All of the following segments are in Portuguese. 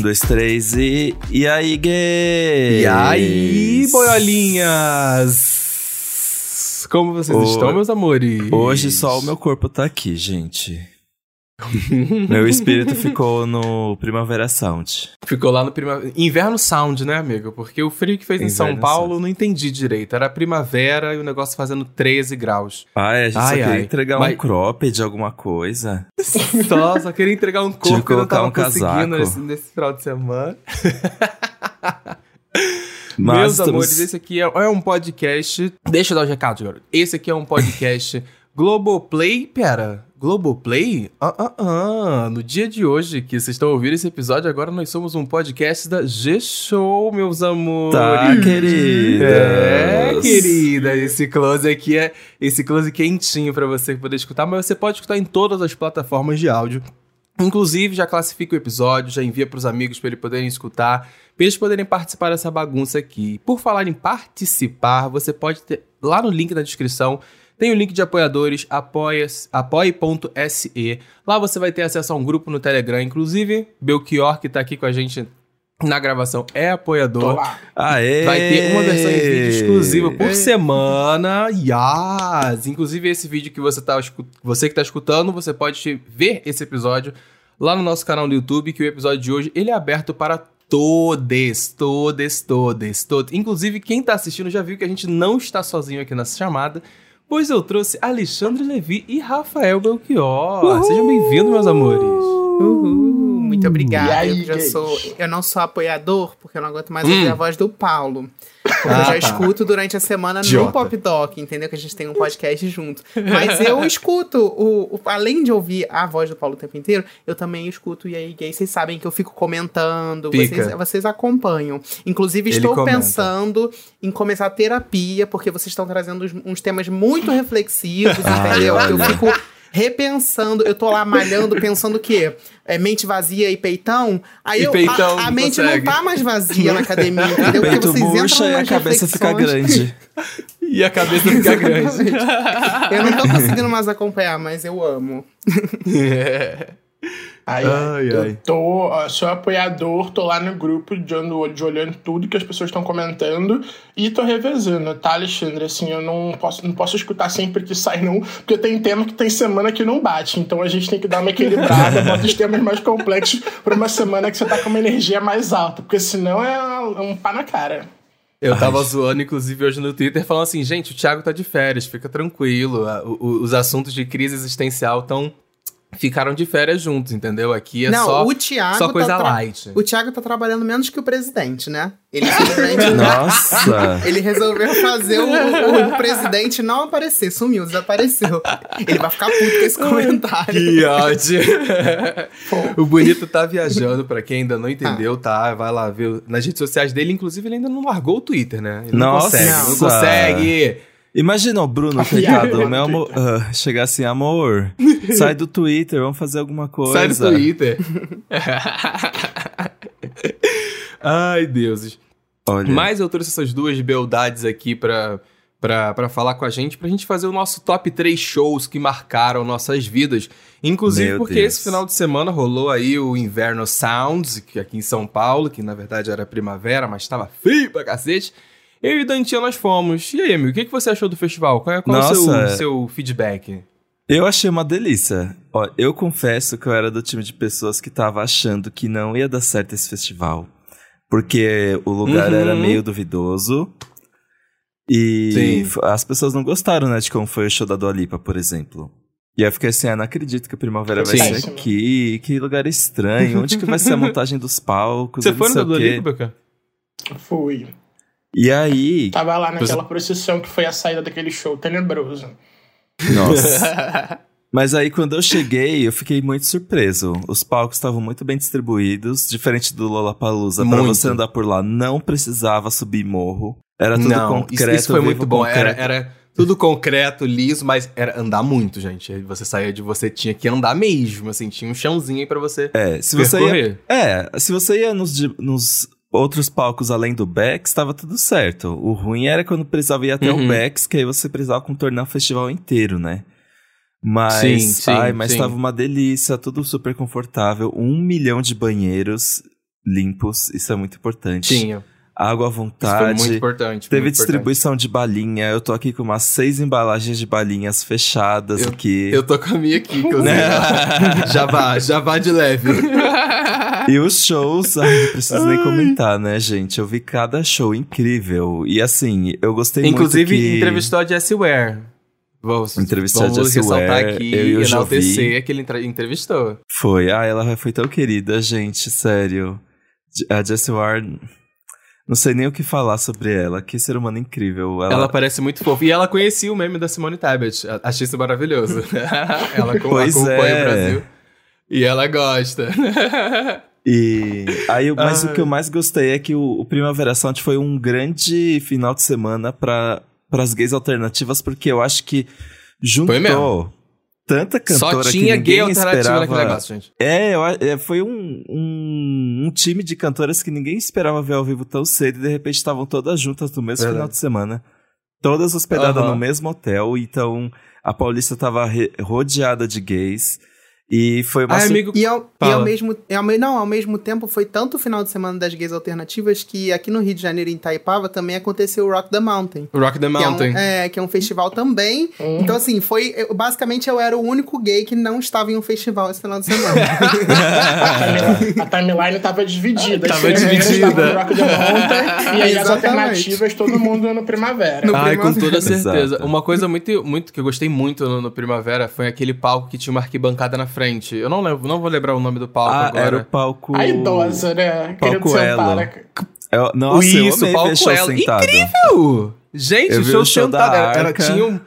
dois, três e. E aí, gay? E aí, boiolinhas? Como vocês Ô, estão, meus amores? Hoje só o meu corpo tá aqui, gente. meu espírito ficou no Primavera Sound. Ficou lá no primavera. Inverno Sound, né, amigo? Porque o frio que fez em São Inverno Paulo, Sound. não entendi direito. Era primavera e o negócio fazendo 13 graus. Ah, é, a gente Ai, só queria ai. entregar Mas- um cropped, alguma coisa. Só, só queria entregar um Tive que corpo e não colocar tava um conseguindo nesse, nesse final de semana. Mas Meus estamos- amores, esse aqui é, é um podcast. Deixa eu dar os recados, garoto. Esse aqui é um podcast Globoplay. Pera, Globoplay? Ah, ah, ah. No dia de hoje, que vocês estão ouvindo esse episódio, agora nós somos um podcast da G-Show, meus amores. Tá, querida. É, querida, esse close aqui é esse close quentinho pra você poder escutar, mas você pode escutar em todas as plataformas de áudio. Inclusive, já classifica o episódio, já envia pros amigos para eles poderem escutar, para eles poderem participar dessa bagunça aqui. Por falar em participar, você pode ter lá no link da descrição tem o link de apoiadores, apoia- apoie.se. Lá você vai ter acesso a um grupo no Telegram. Inclusive, Belchior, que tá aqui com a gente na gravação, é apoiador. Aê! Vai ter uma versão em vídeo exclusiva por semana. Yas! Inclusive, esse vídeo que você, tá, você que tá escutando, você pode ver esse episódio lá no nosso canal do YouTube, que o episódio de hoje ele é aberto para todos, todos, todos, todos. Inclusive, quem tá assistindo já viu que a gente não está sozinho aqui nessa chamada, pois eu trouxe Alexandre Levi e Rafael Belchior. Sejam bem-vindos, meus amores. Uhul, muito obrigada. E aí, eu já sou, eu não sou apoiador, porque eu não aguento mais ouvir Hum. a voz do Paulo. Porque Ah, eu já tá. escuto durante a semana Idiota. no Pop Doc, entendeu? Que a gente tem um podcast junto. Mas eu escuto, o, o- além de ouvir a voz do Paulo o tempo inteiro, eu também escuto E aí, gay, vocês sabem que eu fico comentando, vocês, vocês acompanham. Inclusive, estou pensando em começar terapia, porque vocês estão trazendo uns, uns temas muito reflexivos, entendeu? Eu fico repensando, eu tô lá malhando, pensando o quê? É mente vazia e peitão? Aí E eu, peitão, a, a mente consegue. não tá mais vazia na academia, entendeu? Porque Peito vocês murcha entram e a cabeça fica grande. E a cabeça fica grande. Eu não tô conseguindo mais acompanhar, mas eu amo. Ai, Ai, eu ai. tô, sou apoiador, tô lá no grupo de, ando, de olhando tudo que as pessoas estão comentando e tô revezando, tá, Alexandre? Assim, eu não posso, não posso escutar sempre que sai, não, porque tem tema que tem semana que não bate, então a gente tem que dar uma equilibrada, bota os temas mais complexos pra uma semana que você tá com uma energia mais alta, porque senão é um pá na cara. Eu tava zoando, inclusive, hoje no Twitter, falando assim, gente, o Thiago tá de férias, fica tranquilo. a- o- o- os assuntos de crise existencial tão, ficaram de férias juntos, entendeu? Aqui é não, só, o Thiago só coisa tá light. O Thiago tá trabalhando menos que o presidente, né? Ele simplesmente Nossa! Ele resolveu fazer o, o- o presidente não aparecer, sumiu, desapareceu. Ele vai ficar puto com esse comentário. Que ódio! o Bonito tá viajando, pra quem ainda não entendeu, tá? Vai lá ver nas redes sociais dele. Inclusive, ele ainda não largou o Twitter, né? Ele não Nossa! consegue, não consegue! Imagina o Bruno, coitado, meu amor, ah, chegar assim, amor, sai do Twitter, vamos fazer alguma coisa. Sai do Twitter. Ai, deuses. Olha, Mas eu trouxe essas duas beldades aqui pra, pra, pra falar com a gente, pra gente fazer o nosso top 3 shows que marcaram nossas vidas. Inclusive Meu porque Deus. esse final de semana rolou aí o Inverno Sounds, que aqui em São Paulo, que na verdade era primavera, mas tava frio pra cacete. Eu e o Dantinha nós fomos. E aí, amigo, o que, que você achou do festival? Qual é, qual é o seu, seu feedback? eu achei uma delícia. Ó, eu confesso que eu era do time de pessoas que tava achando que não ia dar certo esse festival. Porque o lugar Uhum. era meio duvidoso. E Sim. as pessoas não gostaram, né, de como foi o show da Dua Lipa, por exemplo. E aí eu fiquei assim, ah, não acredito que a primavera vai Sim. ser aqui. Que lugar estranho. Onde que vai ser a montagem dos palcos? Você foi no da Dua. Lipa, Beca? Fui. E aí, Tava lá naquela Você- procissão que foi a saída daquele show tenebroso. nossa. Mas aí quando eu cheguei, eu fiquei muito surpreso. Os palcos estavam muito bem distribuídos, diferente do Lollapalooza. Pra Muito. você andar por lá, não precisava subir morro. Era tudo Não, concreto. isso, isso foi muito bom. Era, era tudo concreto, liso, mas era andar muito, gente. Você saía de você, tinha que andar mesmo, assim, tinha um chãozinho aí pra você É, se você ia, é, se você ia nos, nos outros palcos além do Bex, estava tudo certo. O ruim era quando precisava ir até Uhum. o Bex, que aí você precisava contornar o festival inteiro, né? Mas, Sim, sim, ai, mas sim. tava uma delícia, tudo super confortável, um milhão de banheiros. limpos, isso é muito importante. Tinha. Água à Isso foi vontade. muito importante. Teve muito distribuição de balinha. Eu tô aqui com umas seis embalagens de balinhas fechadas aqui. importante. Eu tô com a minha aqui, inclusive. Né? já vá, já vá de leve. E os shows, ai, não preciso nem comentar, né, gente? Eu vi cada show incrível. E assim, eu gostei Inclusive, muito que... entrevistou a Jessie Ware. Vamos, Entrevistou a vamos ressaltar Ware, aqui eu e o enaltecer Jovi. que ele entre- entrevistou. Foi, ah, ela foi tão querida, gente, sério. A Jessie Ware... Não sei nem o que falar sobre ela. Que ser humano incrível. Ela, Ela parece muito fofa. E ela conhecia o meme da Simone Tebet. A- Achei isso maravilhoso. ela Pois acompanha é. o Brasil. E ela gosta. E aí, mas Ai. o que eu mais gostei é que o, o Primavera Sound foi um grande final de semana para as gays alternativas, porque eu acho que juntou mesmo. Tanta cantora Só tinha que gay ninguém alternativa esperava. naquele negócio, gente. É, eu é, foi um, um, um time de cantoras que ninguém esperava ver ao vivo tão cedo e de repente estavam todas juntas no mesmo Verdade. final de semana. Todas hospedadas Aham. no mesmo hotel, então a Paulista tava re- rodeada de gays. E foi uma Ai, amigo, E ao, e ao mesmo, e ao não, ao mesmo tempo foi tanto o final de semana das gays alternativas que aqui no Rio de Janeiro, em Itaipava, também aconteceu o Rock the Mountain. Rock the Que é, um, Mountain. é, que é um festival também. Então, assim, foi. eu- basicamente, eu era o único gay que não estava em um festival esse final de semana. A timeline- A timeline tava dividida. Tava dividida. Rock the Mountain, e aí as alternativas, todo mundo no Primavera. No Ai, com Primavera. toda certeza. Exato. Uma coisa muito, muito que eu gostei muito no, no Primavera foi aquele palco que tinha uma arquibancada na frente. Eu não lembro, não vou lembrar o nome do palco Ah, agora. era o palco. A idosa, né? Palco Querendo sentar. Elo. né? Eu- nossa, eu Isso, amei palco Elo. sentado. Uh, Gente, Eu o show o show sentado. Era, era- tinha, um,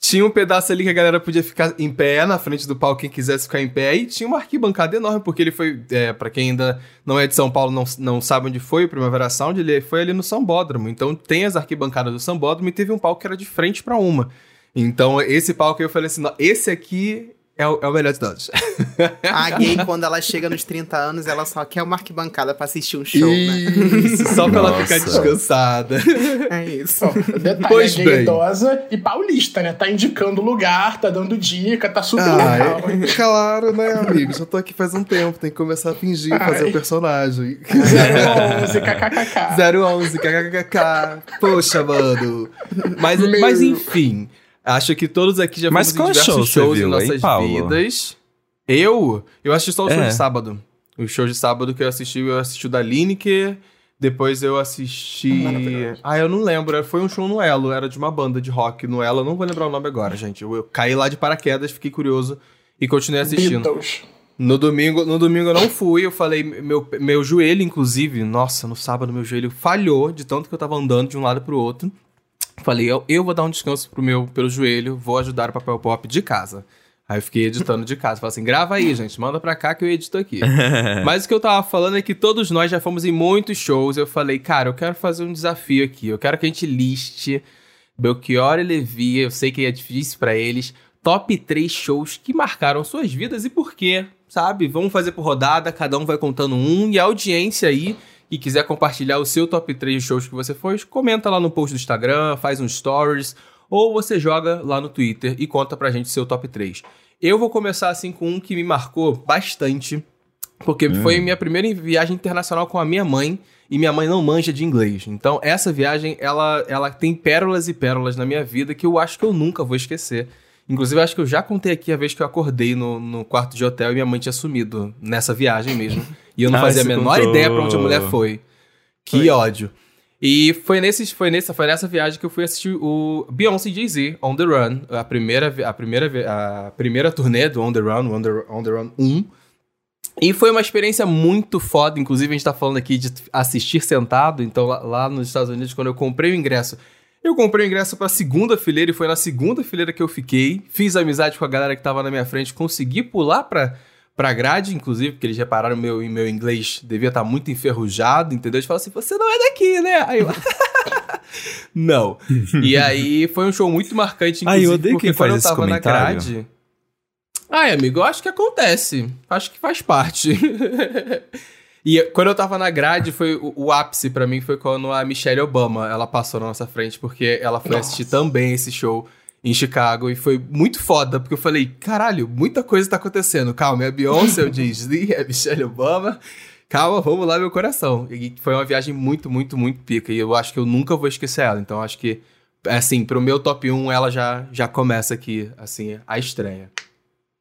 tinha um pedaço ali que a galera podia ficar em pé na frente do palco, quem quisesse ficar em pé. E tinha uma arquibancada enorme, porque ele foi. É, para quem ainda não é de São Paulo, não, não sabe onde foi o Primavera Sound, ele foi ali no Sambódromo. Então tem as arquibancadas do Sambódromo e teve um palco que era de frente pra uma. Então esse palco eu falei assim: "Não, esse aqui é o, é o melhor de todos. A gay, quando ela chega nos 30 anos, ela só quer uma arquibancada pra assistir um show, né? Isso, só pra ela ficar descansada. É isso. Bom, detalhe, Pois é gay bem. idosa e paulista, né? Tá indicando lugar, tá dando dica, tá super legal. claro, né, amigo? Já tô aqui faz um tempo, tem que começar a fingir, fazer o personagem. 011, kkkk. 011, kkkk. Poxa, mano. Mas, Meu. mas enfim, acho que todos aqui já Mas fomos em diversos show shows viu, em hein, nossas Paulo? vidas. Eu? Eu assisti só o show É. de sábado. O show de sábado que eu assisti, eu assisti o da Lineker. Depois eu assisti. Ah, eu não lembro. Foi um show no Elo, era de uma banda de rock no Elo. Eu não vou lembrar o nome agora, gente. Eu, eu caí lá de paraquedas, fiquei curioso e continuei assistindo. Beatles. No domingo, no domingo eu não fui, eu falei, meu, meu joelho, inclusive, nossa, no sábado meu joelho falhou de tanto que eu tava andando de um lado pro outro. Falei, eu, eu vou dar um descanso pro meu, pelo joelho, vou ajudar o papel pop de casa. Aí eu fiquei editando de casa. Falei assim, grava aí, gente, manda pra cá que eu edito aqui. Mas o que eu tava falando é que todos nós já fomos em muitos shows. Eu falei, cara, eu quero fazer um desafio aqui. Eu quero que a gente liste Belchior e Levi, eu sei que é difícil pra eles. Top 3 shows que marcaram suas vidas e por quê, sabe? Vamos fazer por rodada, cada um vai contando um. E a audiência aí, que quiser compartilhar o seu top 3 de shows que você foi, comenta lá no post do Instagram, faz um stories, ou você joga lá no Twitter e conta pra gente o seu top 3. Eu vou começar assim com um que me marcou bastante, porque foi minha primeira viagem internacional com a minha mãe, e minha mãe não manja de inglês. Então, essa viagem, ela, ela tem pérolas e pérolas na minha vida que eu acho que eu nunca vou esquecer. Inclusive, acho que eu já contei aqui a vez que eu acordei no, no quarto de hotel e minha mãe tinha sumido nessa viagem mesmo. E eu não Ah, fazia a menor contou. ideia pra onde a mulher foi. Que Foi. ódio. E foi, nesses, foi, nessa, foi nessa viagem que eu fui assistir o Beyoncé e Jay-Z, On The Run. A primeira, a, primeira, a primeira turnê do On The Run, On The, On The Run 1. E foi uma experiência muito foda. Inclusive, a gente tá falando aqui de assistir sentado. Então, lá, lá nos Estados Unidos, quando eu comprei o ingresso, eu comprei o ingresso pra segunda fileira e foi na segunda fileira que eu fiquei. Fiz amizade com a galera que tava na minha frente, consegui pular pra, pra grade, inclusive, porque eles repararam meu, meu inglês devia estar muito enferrujado, entendeu? Eles falaram assim: você não é daqui, né? Aí eu. não. E aí foi um show muito marcante, Ah, eu inclusive, odeio porque quem quando faz eu esse tava na grade. Ai, amigo, eu acho que acontece. Acho que faz parte. e quando eu tava na grade, foi o, o ápice pra mim foi quando a Michelle Obama, ela passou na nossa frente, porque ela foi assistir também esse show em Chicago e foi muito foda, porque eu falei, caralho, muita coisa tá acontecendo. Calma, é a Beyoncé, é o Jay-Z, é a Michelle Obama. calma, vamos lá, meu coração. E foi uma viagem muito, muito, muito pica. E eu acho que eu nunca vou esquecer ela. Então acho que, assim, pro meu top 1, ela já, já começa aqui, assim, a estreia.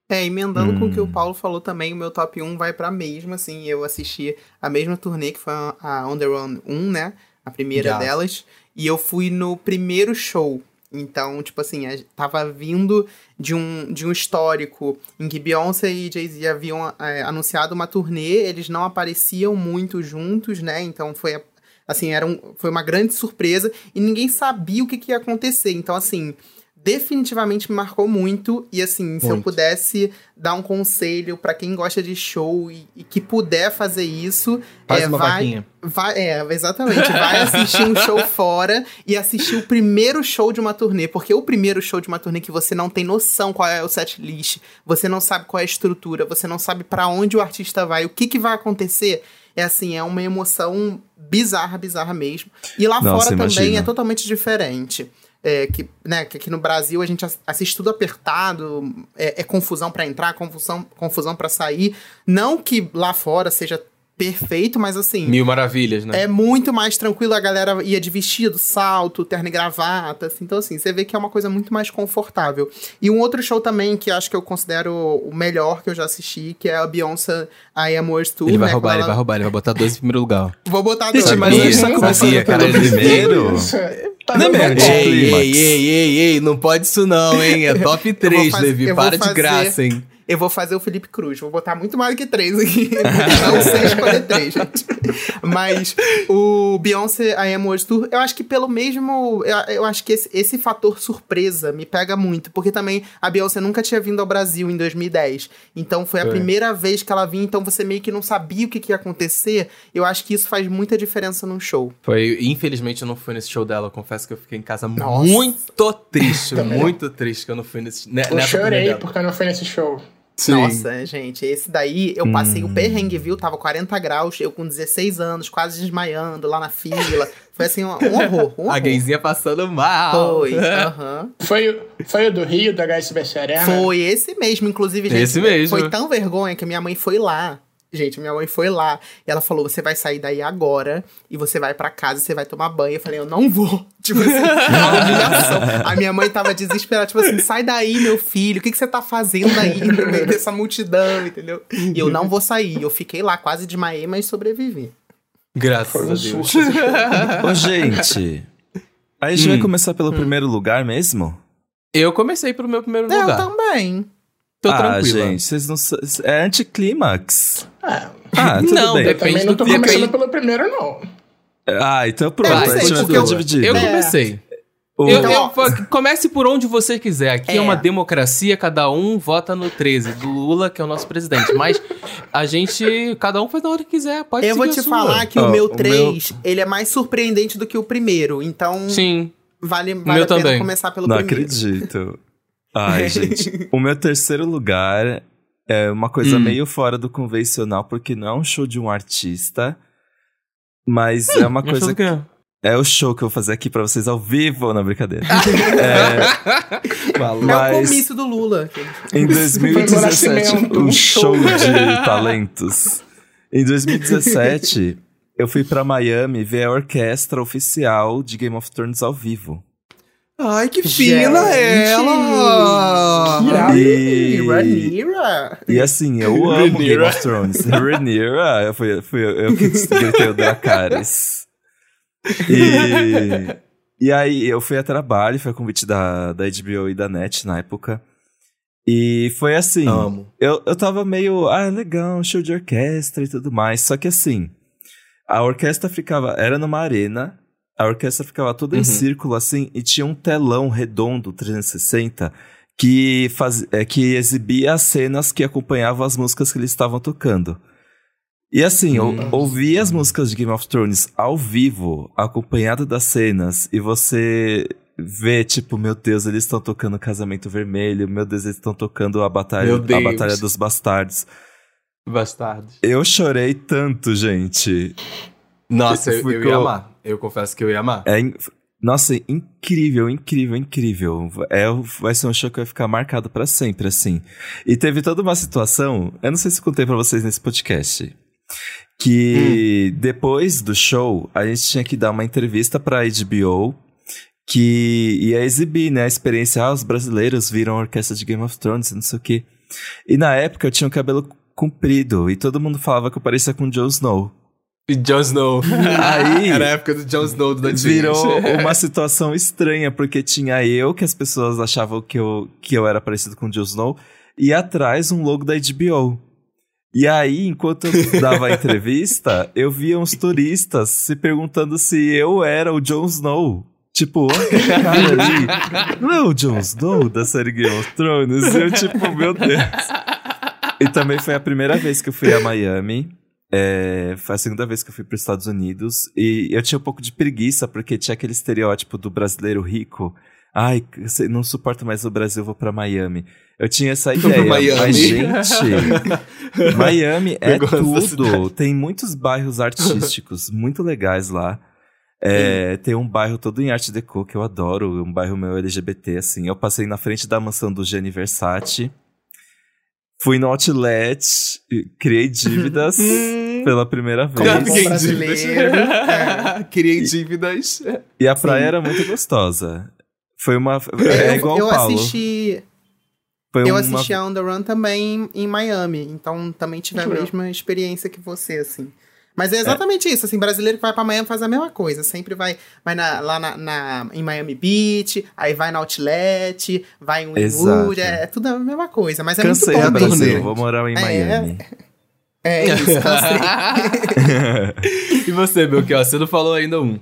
É, emendando Hum. com o que o Paulo falou também, o meu top 1 vai pra mesma, assim, eu assisti a mesma turnê que foi a On The Run 1, né, a primeira Yes. delas, e eu fui no primeiro show, então, tipo assim, tava vindo de um, de um histórico em que Beyoncé e Jay-Z haviam é, anunciado uma turnê, eles não apareciam muito juntos, né, então foi, assim, era um, foi uma grande surpresa, e ninguém sabia o que, que ia acontecer, então, assim... Definitivamente me marcou muito. E assim, se eu Muito. pudesse dar um conselho pra quem gosta de show e, e que puder fazer isso, Faz é, uma vai, vaquinha. vai, é, exatamente, vai assistir um show fora e assistir o primeiro show de uma turnê, porque o primeiro show de uma turnê que você não tem noção qual é o set list, você não sabe qual é a estrutura, você não sabe pra onde o artista vai, o que que vai acontecer, é assim, é uma emoção bizarra, bizarra mesmo. E lá Nossa, fora também é totalmente diferente. É, que, né, que aqui no Brasil a gente ass- assiste tudo apertado, é, é confusão pra entrar, confusão, confusão para sair. Não que lá fora seja perfeito, mas assim, Mil maravilhas, né? é muito mais tranquilo. A galera ia de vestido, salto, terno e gravata. assim. Então, assim, você vê que é uma coisa muito mais confortável. E um outro show também que acho que eu considero o melhor que eu já assisti, que é a Beyoncé I Am Yours Tour. Ele vai né, roubar, ele ela- vai roubar, ele vai botar dois em primeiro lugar. Vou botar Gente, dois. mas a gente tá Sabia, começando pelo primeiro. Tá Não é anti- Clímax. ei, ei, ei, ei, não pode isso não, hein? É top 3, fazer- Levi, para de fazer- graça, hein? Eu vou fazer o Felipe Cruz, vou botar muito mais do que três aqui. Não sei escolher três, gente. Mas o Beyoncé I Am Yours Tour, eu acho que pelo mesmo. Eu, eu acho que esse, esse fator surpresa me pega muito, porque também a Beyoncé nunca tinha vindo ao Brasil em 2010. Então foi a Foi. primeira vez que ela vinha, então você meio que não sabia o que, que ia acontecer. Eu acho que isso faz muita diferença num show. Foi, infelizmente eu não fui nesse show dela, eu confesso que eu fiquei em casa Nossa. muito triste, muito triste que eu não fui nesse, ne, Eu chorei porque eu não fui nesse show. Sim. Nossa, gente, esse daí eu passei Hum. o perrengue, viu? Tava 40 graus, eu com 16 anos, quase desmaiando lá na fila. Foi assim, um, um horror. Um horror. A gayzinha passando mal. Foi, aham. Foi, foi o do Rio, da HSBC Arena? Foi esse mesmo, inclusive, gente. Esse mesmo. Foi tão vergonha que minha mãe foi lá. Gente, minha mãe foi lá e ela falou: você vai sair daí agora e você vai pra casa, você vai tomar banho. Eu falei, eu não vou. Tipo assim, a humilhação. A minha mãe tava desesperada, tipo assim, sai daí, meu filho, o que, que você tá fazendo aí no meio dessa multidão, entendeu? E eu não vou sair. Eu fiquei lá, quase desmaiei, mas sobrevivi. Graças a Deus. Ô, gente. Aí a gente vai começar pelo primeiro lugar mesmo? Eu comecei pro meu primeiro Eu lugar. também. Tô ah, tranquila. gente, vocês não. É anticlímax. É, Ah, tudo Não, bem. eu também não tô do começando pelo primeiro, não. Ah, então pronto. A gente vai porque ficar eu- dividido. Eu É. comecei. O- Eu, Então, eu- comece por onde você quiser. Aqui é. É. uma democracia, cada um vota no 13, do Lula, que é o nosso presidente. Mas a gente, cada um faz na hora que quiser. Pode Eu vou te falar que Ó, o meu o 3, ele é mais surpreendente do que o primeiro. Então, Sim. vale, vale meu a pena também. começar pelo Não primeiro. acredito. Ai, gente. O meu terceiro lugar é uma coisa Hum. meio fora do convencional, porque não é um show de um artista, mas é uma Mas coisa. tudo que é. É o show que eu vou fazer aqui pra vocês ao vivo, na brincadeira. é, É o mas comício do Lula. em 2017, nascimento, um show show. de talentos. Em 2017, eu fui pra Miami ver a orquestra oficial de Game of Thrones ao vivo. Ai, que fina ela! Irado. E- Rhaenyra. E assim, eu amo Game of Thrones. Rhaenyra, eu fui, fui eu, eu que gritei o Dracarys. E, e aí, eu fui a trabalho, foi a convite da, da HBO e da NET na época. E foi assim, Amo. eu, eu tava meio, ah, legal, show de orquestra e tudo mais. Só que assim, a orquestra ficava, era numa arena, a orquestra ficava toda em Uhum. círculo assim, e tinha um telão redondo 360 que, faz, é, que exibia as cenas que acompanhavam as músicas que eles estavam tocando. E assim, eu Hum. ouvi as músicas de Game of Thrones ao vivo, acompanhado das cenas, e você vê, tipo, meu Deus, eles estão tocando Casamento Vermelho, meu Deus, eles estão tocando a Batalha, a. Batalha dos Bastardos. Bastardos. Eu chorei tanto, gente. Nossa, eu, eu Ficou- ia amar. Eu confesso que eu ia amar. É, nossa, incrível, incrível, incrível. É, vai ser um show que vai ficar marcado pra sempre, assim. E teve toda uma situação, eu não sei se contei pra vocês nesse podcast, que depois do show, a gente tinha que dar uma entrevista pra HBO que ia exibir, né, a experiência, ah, os brasileiros viram a orquestra de Game of Thrones, não sei o quê. E na época eu tinha o cabelo comprido e todo mundo falava que eu parecia com Jon Snow. E Jon Snow. Aí Era a época do Jon Snow do Dantinho. virou uma situação estranha, porque tinha eu, que as pessoas achavam que eu, que eu era parecido com o Jon Snow, e atrás um logo da HBO. E aí, enquanto eu dava a entrevista, eu via uns turistas se perguntando se eu era o Jon Snow. Tipo, aquele cara ali. Não é o Jon Snow da série Game of Thrones? E eu, tipo, meu Deus. E também foi a primeira vez que eu fui a Miami. É, foi a segunda vez que eu fui para os Estados Unidos. E eu tinha um pouco de preguiça, porque tinha aquele estereótipo do brasileiro rico. Ai, você não suporta mais o Brasil, vou para Miami. Eu tinha essa ideia. Miami. Mas, gente, Miami é tudo. Tem muitos bairros artísticos muito legais lá. É, tem um bairro todo em arte deco que eu adoro, um bairro meu LGBT, assim. Eu passei na frente da mansão do Gianni Versace. Fui no outlet, criei dívidas pela primeira vez. Como Fiquei em dívidas. Criei dívidas. E a praia Sim. era muito gostosa. Foi uma. É eu, igual eu Paulo. assisti, Foi eu uma... assisti a On The Run também em Miami, então também tive a mesma experiência que você, assim. Mas é exatamente isso, assim, brasileiro que vai pra Miami faz a mesma coisa. Sempre vai, vai na- lá na, na- em Miami Beach, aí vai na Outlet, vai em Wynwood, Exato. é, é tudo a mesma coisa. Mas é Cansei muito bom. Brasil, mesmo. vou morar em É, Miami. É isso, cansei. e você, Belchior? Você não falou ainda um.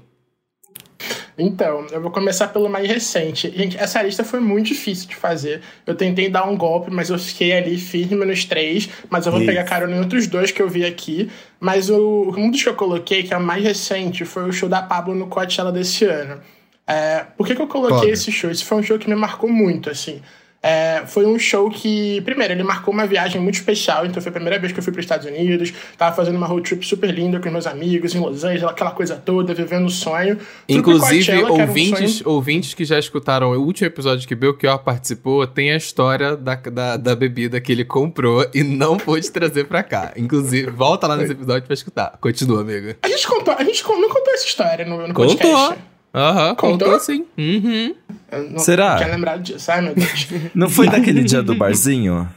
Então, eu vou começar pelo mais recente. Gente, essa lista foi muito difícil de fazer. Eu tentei dar um golpe, mas eu fiquei ali firme nos três. Mas eu vou Isso. pegar carona em outros dois que eu vi aqui. Mas o, um dos que eu coloquei, que é o mais recente, foi o show da Pablo no Coachella desse ano. É, por que, que eu coloquei esse show? Esse foi um show que me marcou muito, assim. É, foi um show que, primeiro, ele marcou uma viagem muito especial. Então, foi a primeira vez que eu fui para os Estados Unidos. Tava fazendo uma road trip super linda com meus amigos em Los Angeles, aquela coisa toda, vivendo o sonho. Fui pro Inclusive, Coachella, que um ouvintes, sonho- ouvintes que já escutaram o último episódio que Belchior participou, tem a história da, da, da bebida que ele comprou e não pôde trazer pra cá. Inclusive, volta lá nesse episódio pra escutar. Continua, amigo. A gente contou, a gente não contou essa história no, no Contou. podcast. Aham, Contou? contou sim. Uhum. Eu não Será? tinha lembrado disso. Ai, meu Deus. Não foi naquele dia do barzinho?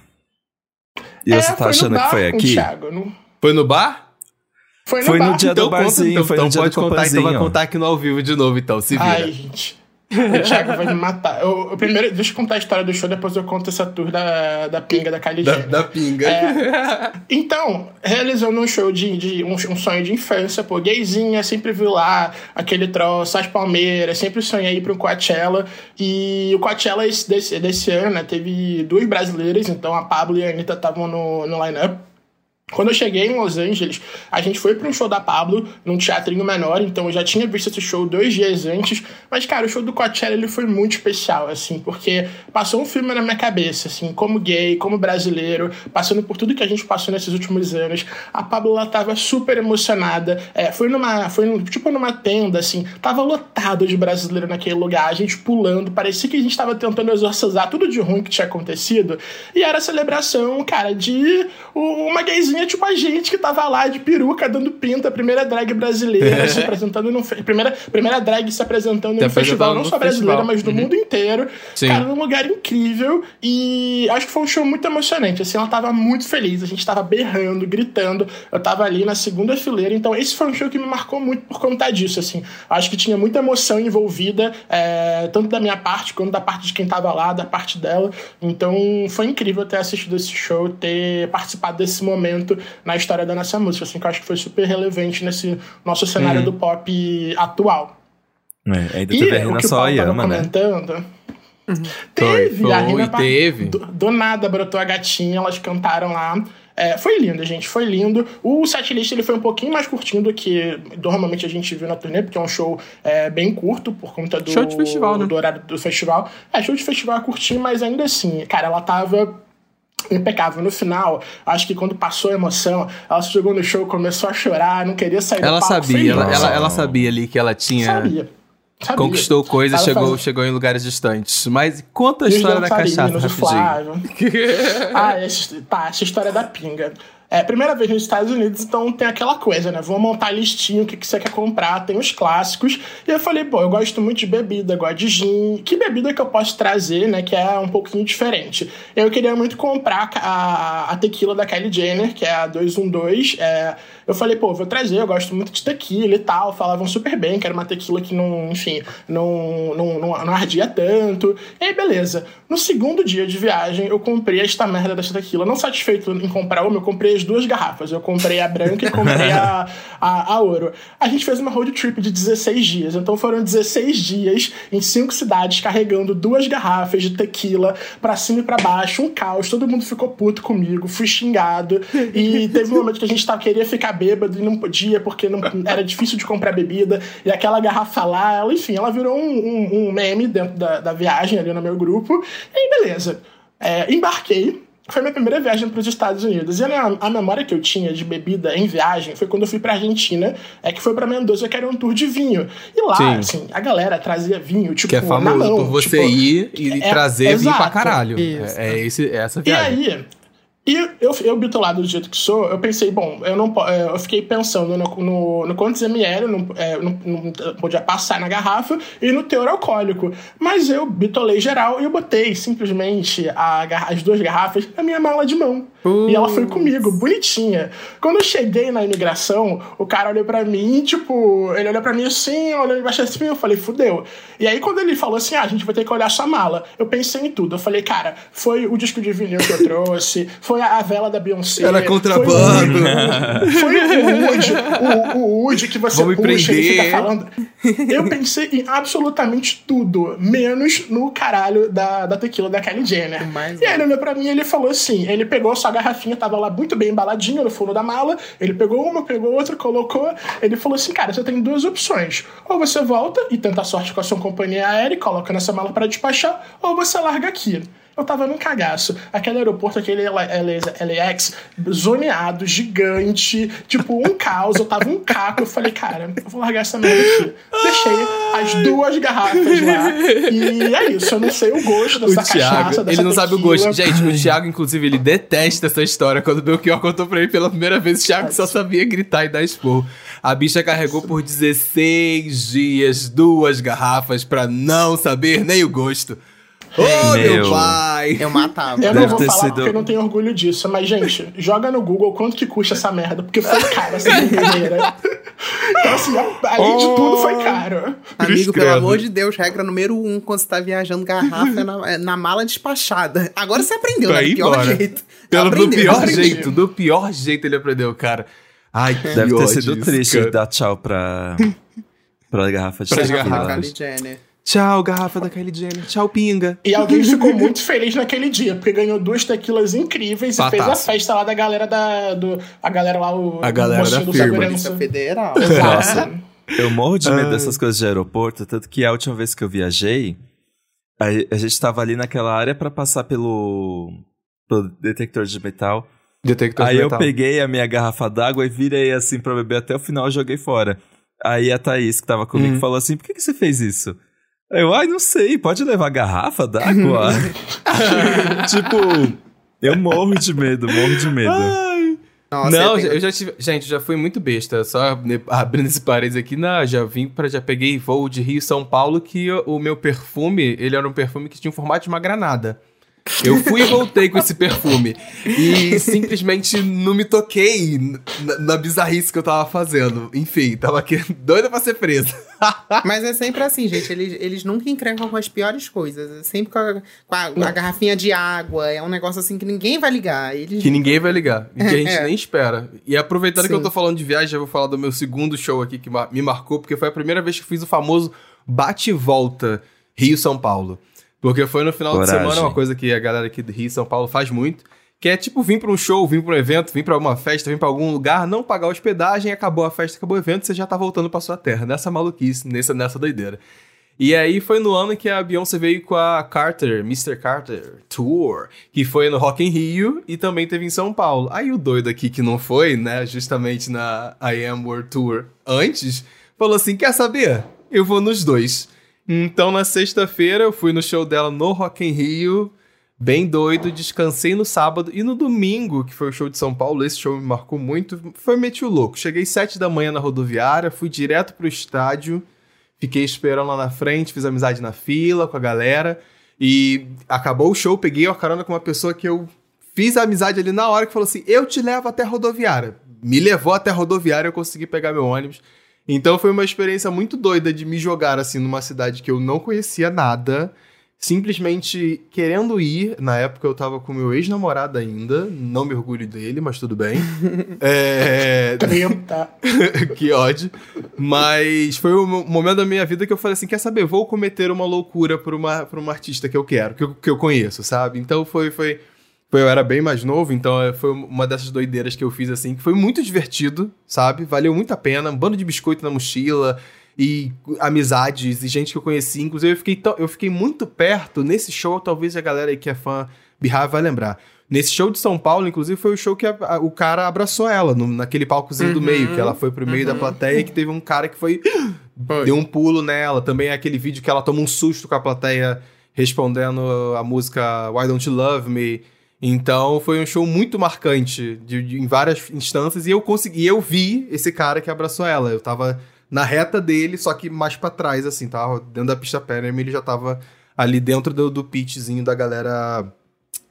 E É, você tá foi achando que bar foi com o aqui? Thiago, não- Foi no bar? Foi no Foi no bar. dia do Então conta, barzinho, então, foi então no dia pode do contar, então vai contar aqui no ao vivo de novo, então, se vira. Ai, gente. O Thiago vai me matar. Eu, eu primeiro, deixa eu contar a história do show, depois eu conto essa tour da, da pinga da Kylie da, da pinga. É. Então, realizando um show de, de um, um sonho de infância, pô, gayzinha, sempre vi lá aquele troço, as palmeiras, sempre sonhei ir um Coachella. E o Coachella esse, desse, desse ano, né, teve duas brasileiras, então a Pablo e a Anitta estavam no, no line-up. Quando eu cheguei em Los Angeles, a gente foi para um show da Pablo num teatrinho menor, então eu já tinha visto esse show dois dias antes. Mas, cara, o show do Coachella ele foi muito especial, assim, porque passou um filme na minha cabeça, assim, como gay, como brasileiro, passando por tudo que a gente passou nesses últimos anos. A Pablo ela tava super emocionada. É, foi numa, foi num- tipo numa tenda, assim, tava lotado de brasileiro naquele lugar, a gente pulando, parecia que a gente tava tentando exorcizar tudo de ruim que tinha acontecido. E era a celebração, cara, de uma gayzinha tipo a gente que tava lá de peruca dando pinta, a primeira drag brasileira se apresentando no primeira primeira drag se apresentando Se no festival, não só brasileira, festival. mas do Uhum. mundo inteiro. Sim. Cara, num lugar incrível e acho que foi um show muito emocionante. Assim, ela tava muito feliz, a gente tava berrando, gritando. Eu tava ali na segunda fileira, então esse foi um show que me marcou muito por conta disso, assim. Acho que tinha muita emoção envolvida, é, tanto da minha parte quanto da parte de quem tava lá, da parte dela. Então foi incrível ter assistido esse show, ter participado desse momento na história da nossa música, assim, que eu acho que foi super relevante nesse nosso cenário do pop atual. É, ainda E teve a o Rina que o Paulo tava Sawayama, né? comentando. Foi, Teve, a foi, Rina pa- teve. Do, do nada brotou a gatinha, elas cantaram lá. É, foi lindo, gente, foi lindo. O setlist ele foi um pouquinho mais curtinho do que normalmente a gente viu na turnê, porque é um show é, bem curto por conta do, Show de festival, né? do horário do festival. É, show de festival é curtinho, mas ainda assim, cara, ela tava impecável. No final, acho que quando passou a emoção, ela se jogou no show, começou a chorar, não queria sair Ela do palco. sabia, ela, ela, ela sabia ali que ela tinha. sabia. sabia. Conquistou coisas, chegou, fazendo- chegou em lugares distantes. Mas conta a história da cachaça. Flávio. ah, essa, tá, essa história da pinga. É, primeira vez nos Estados Unidos, então tem aquela coisa, né? Vou montar listinho, o que, que você quer comprar, tem os clássicos. E eu falei, pô, eu gosto muito de bebida, gosto de gin. Que bebida que eu posso trazer, né? Que é um pouquinho diferente. Eu queria muito comprar a, a tequila da Kylie Jenner, que é a 212. É, eu falei, pô, vou trazer, eu gosto muito de tequila e tal. Falavam super bem, que era uma tequila que não, enfim, não, não, não, não ardia tanto. E aí, beleza. No segundo dia de viagem, eu comprei esta merda dessa tequila. Não satisfeito em comprar uma, eu comprei as duas garrafas. Eu comprei a branca e comprei a, a, a ouro. A gente fez uma road trip de 16 dias. Então foram 16 dias em cinco cidades carregando duas garrafas de tequila pra cima e pra baixo. Um caos. Todo mundo ficou puto comigo. Fui xingado. E teve um momento que a gente tava, queria ficar bêbado e não podia porque não, era difícil de comprar bebida. E aquela garrafa lá, ela, enfim, ela virou um, um, um meme dentro da, da viagem ali no meu grupo. E beleza. É, embarquei. Foi minha primeira viagem para os Estados Unidos. E a, a, memória que eu tinha de bebida em viagem foi quando eu fui para Argentina, é que foi para Mendoza, que era um tour de vinho. E lá, Sim. assim, a galera trazia vinho, tipo, que é famoso na mão, por você tipo, ir e é, trazer é, vinho exato, pra caralho. É, é, esse, é essa viagem. E aí, e eu, eu bitolado do jeito que sou, eu pensei, bom, eu não é, eu fiquei pensando no, no, no quantos ml não, é, não, não, podia passar na garrafa e no teor alcoólico. Mas eu bitolei geral e eu botei simplesmente a, as duas garrafas na minha mala de mão. Uh. E ela foi comigo, bonitinha. Quando eu cheguei na imigração, o cara olhou para mim, tipo, ele olhou para mim assim, olhou embaixo assim, eu falei, fudeu. E aí quando ele falou assim, ah, a gente vai ter que olhar sua mala, eu pensei em tudo. Eu falei, cara, foi o disco de vinil que eu trouxe, foi a vela da Beyoncé. Era contrabando. Foi, foi o Wood, o, o Wood que você Vamos puxa e fica falando. Eu pensei em absolutamente tudo, menos no caralho da, da tequila da Kylie Jenner. Mais e aí ele olhou pra mim e ele falou assim, ele pegou sua garrafinha, tava lá muito bem embaladinha no fundo da mala, ele pegou uma, pegou outra, colocou, ele falou assim, cara, você tem duas opções. Ou você volta e tenta a sorte com a sua companhia aérea e coloca nessa mala para despachar, ou você larga aqui. Eu tava num cagaço. Aquele aeroporto, aquele LAX, zoneado, gigante, tipo um caos. Eu tava um caco. Eu falei, cara, eu vou largar essa merda aqui. Deixei as duas garrafas lá. E é isso. Eu não sei o gosto dessa o Thiago, cachaça, dessa Ele não tequila. sabe o gosto. Gente, o Thiago, inclusive, ele detesta essa história. Quando o Belchior contou pra ele pela primeira vez, o Thiago só sabia gritar e dar expor. A bicha carregou por 16 dias duas garrafas pra não saber nem o gosto. Ô, oh, meu. meu pai! Eu matava. Eu não vou falar sido... porque eu não tenho orgulho disso, mas, gente, joga no Google quanto que custa essa merda, porque foi caro essa brincadeira. então, assim, além oh, de tudo, foi caro. Amigo, pelo amor de Deus, regra número um, quando você tá viajando, garrafa é na, é na mala despachada. Agora você aprendeu, né? Do pior jeito. Pelo, aprendeu, do pior jeito, do pior jeito ele aprendeu, cara. Ai, que Deve ter sido triste cara. dar tchau pra, pra garrafa de pra garrafa. Tchau, garrafa da Kylie Jenner. Tchau, pinga. E alguém ficou muito feliz naquele dia, porque ganhou duas tequilas incríveis e fez a festa lá da galera da. Do, a galera lá, o. A galera da do firma. Segurança Federal. Nossa. Eu morro de medo dessas coisas de aeroporto, tanto que a última vez que eu viajei, a, a gente tava ali naquela área para passar pelo, pelo detector de metal. Detector Aí de metal. eu peguei a minha garrafa d'água e virei assim pra beber até o final e joguei fora. Aí a Thaís, que tava comigo, hum. falou assim: por que, que você fez isso? Eu, ai, não sei, pode levar garrafa d'água? tipo, eu morro de medo, morro de medo. Ai. Nossa, não, eu, eu já tive. Gente, já fui muito besta. Só abrindo esse parênteses aqui, na, já vim para Já peguei voo de Rio São Paulo que o, o meu perfume, ele era um perfume que tinha o formato de uma granada. Eu fui e voltei com esse perfume. E simplesmente não me toquei na, na, bizarrice que eu tava fazendo. Enfim, tava aqui doida pra ser presa. Mas é sempre assim, gente. Eles, eles nunca encrencam com as piores coisas. É sempre com, a, com a, a, garrafinha de água. É um negócio assim que ninguém vai ligar. Eles... Que ninguém vai ligar. E que a gente é. nem espera. E aproveitando Sim. que eu tô falando de viagem, eu vou falar do meu segundo show aqui que me marcou, porque foi a primeira vez que eu fiz o famoso bate-volta Rio-São Paulo. Porque foi no final Coragem. de semana uma coisa que a galera aqui do Rio São Paulo faz muito. Que é tipo vir para um show, vir para um evento, vir para alguma festa, vir para algum lugar, não pagar hospedagem, acabou a festa, acabou o evento, você já tá voltando para sua terra. Nessa maluquice, nessa, nessa doideira. E aí foi no ano que a Beyoncé veio com a Carter, Mr. Carter Tour, que foi no Rock in Rio e também teve em São Paulo. Aí o doido aqui que não foi, né, justamente na I Am World Tour antes, falou assim: quer saber? Eu vou nos dois. Então, na sexta-feira, eu fui no show dela no Rock in Rio. Bem doido, descansei no sábado e no domingo, que foi o show de São Paulo, esse show me marcou muito, foi meti o louco. Cheguei sete da manhã na rodoviária, fui direto pro estádio, fiquei esperando lá na frente, fiz amizade na fila com a galera e acabou o show, peguei a carona com uma pessoa que eu fiz amizade ali na hora que falou assim: "Eu te levo até a rodoviária". Me levou até a rodoviária, eu consegui pegar meu ônibus. Então foi uma experiência muito doida de me jogar assim numa cidade que eu não conhecia nada simplesmente querendo ir. Na época eu tava com meu ex-namorado ainda, não me orgulho dele, mas tudo bem. é... Que ódio. Mas foi o momento da minha vida que eu falei assim: quer saber, vou cometer uma loucura por uma, por uma artista que eu quero, que eu, que eu conheço, sabe? Então foi. foi eu era bem mais novo, então é, foi uma dessas doideiras que eu fiz assim, que foi muito divertido, sabe? Valeu muito a pena. Um bando de biscoito na mochila, e amizades e gente que eu conheci. Inclusive, eu fiquei, eu fiquei muito perto nesse show, talvez a galera aí que é fã Bihar vai lembrar. Nesse show de São Paulo, inclusive, foi o show que a, a, o cara abraçou ela, no, naquele palcozinho uhum, do meio, que ela foi pro meio uhum. da plateia e que teve um cara que foi. foi. Deu um pulo nela. Também é aquele vídeo que ela toma um susto com a plateia respondendo a música Why Don't You Love Me. Então foi um show muito marcante de, de, em várias instâncias e eu consegui, eu vi esse cara que abraçou ela. Eu tava na reta dele, só que mais para trás, assim, tava dentro da pista Pérez, ele já tava ali dentro do, do pitchzinho da galera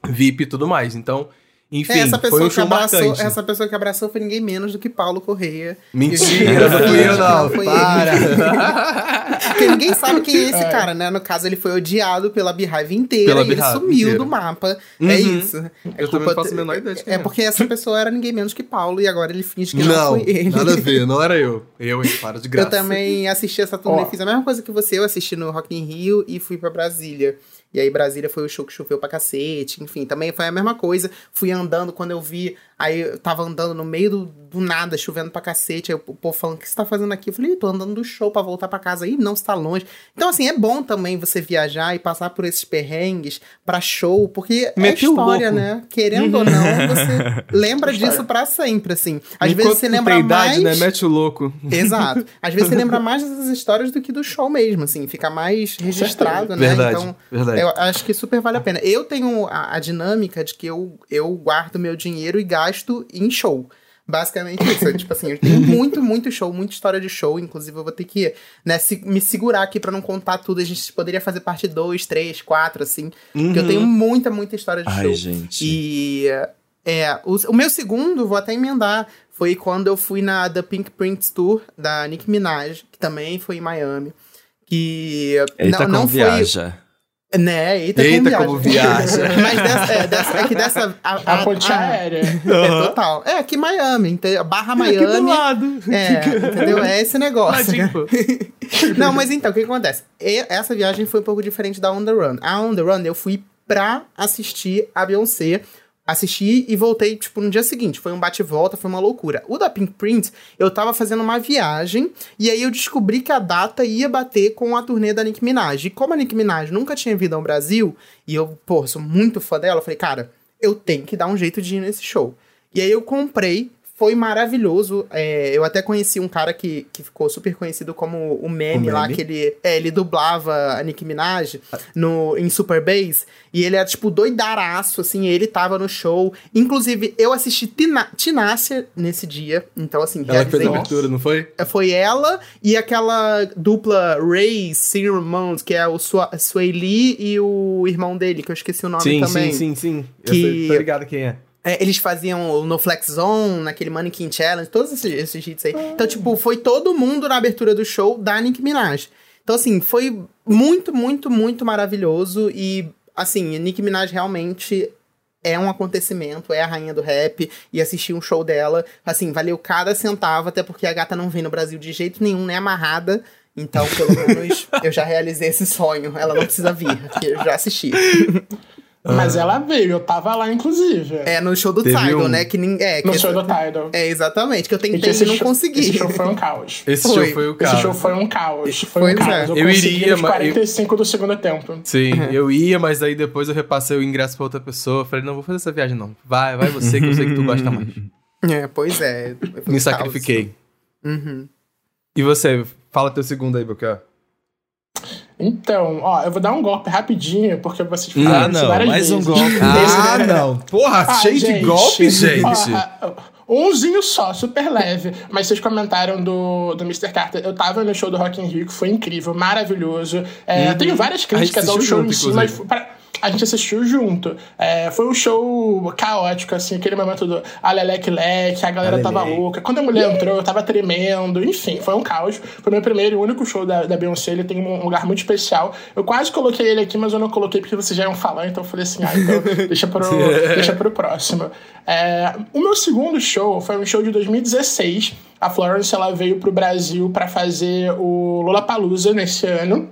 VIP e tudo mais. Então, enfim, é, essa pessoa foi um show que abraçou, marcante. Essa pessoa que abraçou foi ninguém menos do que Paulo Correia. Mentira, não fui eu não, foi para. Porque ninguém sabe quem é esse é. cara, né? No caso, ele foi odiado pela Beehive inteira pela e ele sumiu inteira. do mapa. É uhum. É isso. É eu também não faço a menor ideia de quem é. É porque essa pessoa era ninguém menos que Paulo e agora ele finge que não, não foi ele. nada a ver, não era eu. Eu, hein, para de graça. Eu também assisti essa turnê, oh. fiz a mesma coisa que você, eu assisti no Rock in Rio e fui pra Brasília. E aí Brasília foi o show que choveu pra cacete, enfim, também foi a mesma coisa. Fui andando quando eu vi, aí eu tava andando no meio do, do nada, chovendo pra cacete, aí o povo falando, o que você tá fazendo aqui? Eu falei, tô andando do show pra voltar pra casa. Aí, não, você tá longe. Então, assim, é bom também você viajar e passar por esses perrengues pra show, porque é história, né? Querendo ou não, você lembra disso pra sempre, assim. Às Enquanto vezes você lembra tem idade, mais... né? Mete o louco. Exato. Às vezes você lembra mais dessas histórias do que do show mesmo, assim, fica mais registrado, né? Verdade, então, verdade. eu acho que super vale a pena. Eu tenho a, a dinâmica de que eu, eu guardo meu dinheiro e gasto em show. Basicamente isso. tipo assim, eu tenho muito, muito show, muita história de show. Inclusive, eu vou ter que né, se, me segurar aqui para não contar tudo. A gente poderia fazer parte 2, 3, 4, assim. Uhum. Porque eu tenho muita, muita história de Ai, show. Gente. E. É, o, o, meu segundo, vou até emendar, foi quando eu fui na The Pink Prince Tour da Nicki Minaj, que também foi em Miami. Que. Eita, não, não viaja. Né? Eita, Eita como, como viaja. Mas dessa, é, dessa, é que dessa. A, a, a ponte aérea. É total. É, aqui Miami. Barra Miami. Aqui do lado. É, entendeu? É esse negócio. Não, mas então, o que, que acontece? E, essa viagem foi um pouco diferente da On The Run. A On The Run eu fui pra assistir a Beyoncé assisti e voltei, tipo, no dia seguinte. Foi um bate-volta, foi uma loucura. O da Pink Print, eu tava fazendo uma viagem e aí eu descobri que a data ia bater com a turnê da Nicki Minaj. E como a Nicki Minaj nunca tinha vindo ao Brasil, e eu, pô, sou muito fã dela, eu falei, cara, eu tenho que dar um jeito de ir nesse show. E aí eu comprei foi maravilhoso. É, eu até conheci um cara que, que ficou super conhecido como o meme, o meme? lá, que ele, é, ele dublava a Nicki Minaj no, em Super Bass. E ele era, tipo, doidaraço, assim, ele tava no show. Inclusive, eu assisti Tina, Tinácia nesse dia. Então, assim, Ela fez a abertura, não foi? É, foi ela e aquela dupla Ray Simmons, que é o Sway Lee e o irmão dele, que eu esqueci o nome sim, também. Sim, sim, sim. Que... Eu tô ligado quem é. É, eles faziam o No Flex Zone, naquele Mannequin Challenge, todos esses, esses hits aí. Então, tipo, foi todo mundo na abertura do show da Nicki Minaj. Então, assim, foi muito, muito, muito maravilhoso. E, assim, Nicki Minaj realmente é um acontecimento, é a rainha do rap. E assistir um show dela, assim, valeu cada centavo, até porque a gata não vem no Brasil de jeito nenhum, nem amarrada. Então, pelo menos, eu já realizei esse sonho. Ela não precisa vir, eu já assisti. Mas ela veio, eu tava lá, inclusive. É, no show do Teve Tidal, um... né? Que ninguém. É, no show do Tidal. É, exatamente. Que eu tentei e não show, consegui. Esse show foi um caos. Esse foi. show foi o caos. Esse show foi um caos. Foi pois um caos. É. Eu, eu iria, mas. 45 eu... do segundo tempo. Sim, uhum. eu ia, mas aí depois eu repassei o ingresso pra outra pessoa. Falei, não, vou fazer essa viagem, não. Vai, vai você, que eu sei que tu gosta mais. É, pois é. Me sacrifiquei. Uhum. E você, fala teu segundo aí, Belchior. Então, ó, eu vou dar um golpe rapidinho, porque vocês Ah, falaram isso não, várias mais um vezes. golpe. Ah, Esse- não. Porra, Ah, cheio de gente, golpe, gente. ó, ah, umzinho só, super leve. Mas vocês comentaram do, do Mr. Carter. Eu tava no show do Rock in Rio, que foi incrível, maravilhoso. É, Tenho várias críticas ao show junto, em si, mas pra- a gente assistiu junto. É, foi um show caótico, assim, aquele momento do Alelec Leque, a galera tava Alelec. louca. Quando a mulher entrou, eu tava tremendo. Enfim, foi um caos. Foi meu primeiro e único show da, da Beyoncé. Ele tem um lugar muito especial. Eu quase coloquei ele aqui, mas eu não coloquei porque vocês já iam falar, então eu falei assim, ah, então deixa pro, deixa pro próximo. É, o meu segundo show foi um show de 2016. A Florence ela veio pro Brasil para fazer o Lollapalooza nesse ano.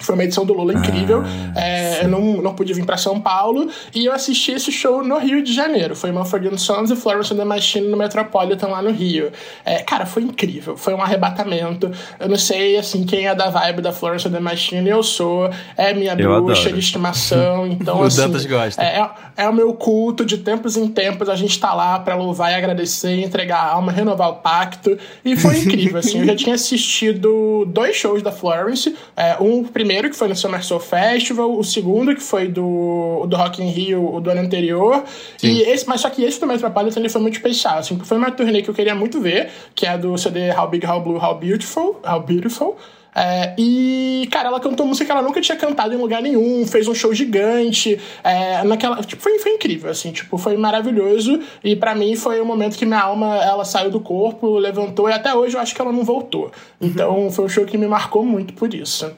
Foi uma edição do Lula incrível. É, eu não, não pude vir pra São Paulo. E eu assisti esse show no Rio de Janeiro. Foi Manfred Sons e Florence and the Machine no Metropolitan lá no Rio. É, cara, foi incrível. Foi um arrebatamento. Eu não sei, assim, quem é da vibe da Florence and the Machine. Eu sou. É minha Eu bruxa adoro. de estimação. Então, O assim... Dantas gosta. É, é, é o meu culto de tempos em tempos. A gente tá lá pra louvar e agradecer, entregar a alma, renovar o pacto. E foi incrível, assim. Eu já tinha assistido dois shows da Florence. É, um primeiro, que foi no Summer Soul Festival. O segundo, que foi do, do Rock in Rio, o do ano anterior. E esse, mas só que esse do Metropolitan ele foi muito especial, assim. Foi uma turnê que eu queria muito ver, que é do CD How Big, How Blue, How Beautiful. How Beautiful. É, e, cara, ela cantou música que ela nunca tinha cantado em lugar nenhum, fez um show gigante. É, naquela, tipo, foi, foi incrível, assim, tipo, foi maravilhoso. E pra mim foi o momento que minha alma ela saiu do corpo, levantou, e até hoje eu acho que ela não voltou. Então foi um show que me marcou muito por isso.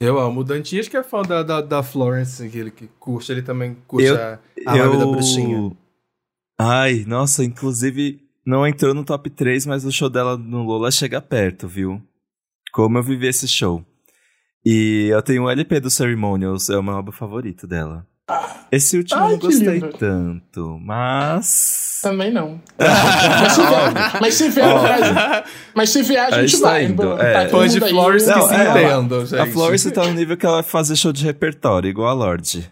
Eu amo o Dantias, que é fã da, da, da Florence, que ele que curte, ele também curte Eu- a, a vibe da bruxinha. Ai, nossa, inclusive não entrou no top 3, mas o show dela no Lola chega perto, viu? Como eu vivi esse show. E eu tenho o LP do Ceremonials, é o meu álbum favorito dela. Esse último Ai, eu não gostei lindo. tanto, mas. Também não. mas, se vier, mas se vier Brasil. Mas se vier, a Aí gente está vai. indo, é. Tá Fãs de. Florence que Não, se é, entendam, gente. A Florence tá no nível que ela vai fazer show de repertório, igual a Lorde.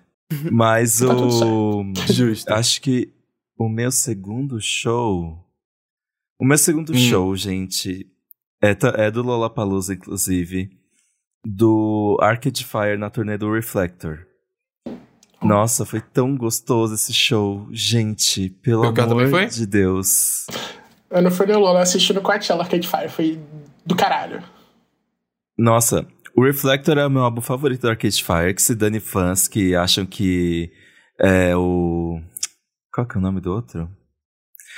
Mas Tá o. Justo. Acho que o meu segundo show. O meu segundo Hum. show, gente, é, é do Lollapalooza, inclusive. Do Arcade Fire na turnê do Reflector. Nossa, foi tão gostoso esse show. Gente, pelo Meu amor foi? de Deus. Eu não fui no Lola assistindo Coachella Arcade Fire. Foi do caralho. Nossa, o Reflector é o meu álbum favorito do Arcade Fire, que se dane fãs que acham que é o. Qual que é o nome do outro?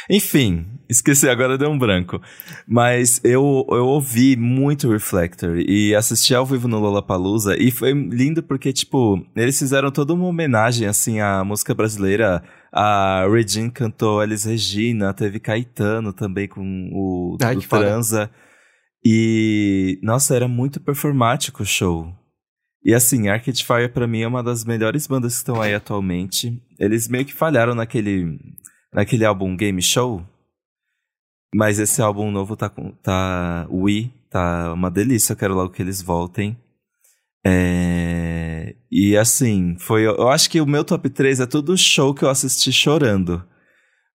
Enfim, esqueci, agora deu um branco. Mas eu, eu ouvi muito Reflector e assisti ao vivo no Lollapalooza e foi lindo porque, tipo, eles fizeram toda uma homenagem, assim, à música brasileira. A Regine cantou Elis Regina, teve Caetano também com o Ai, foda. Transa. E, nossa, era muito performático o show. E assim, Arcade Fire pra mim é uma das melhores bandas que estão aí atualmente. Eles meio que falharam naquele, naquele álbum Game Show. Mas esse álbum novo tá com. tá. Wii, tá uma delícia. Eu quero logo que eles voltem. É, e assim, foi. Eu acho que o meu top 3 é tudo show que eu assisti chorando.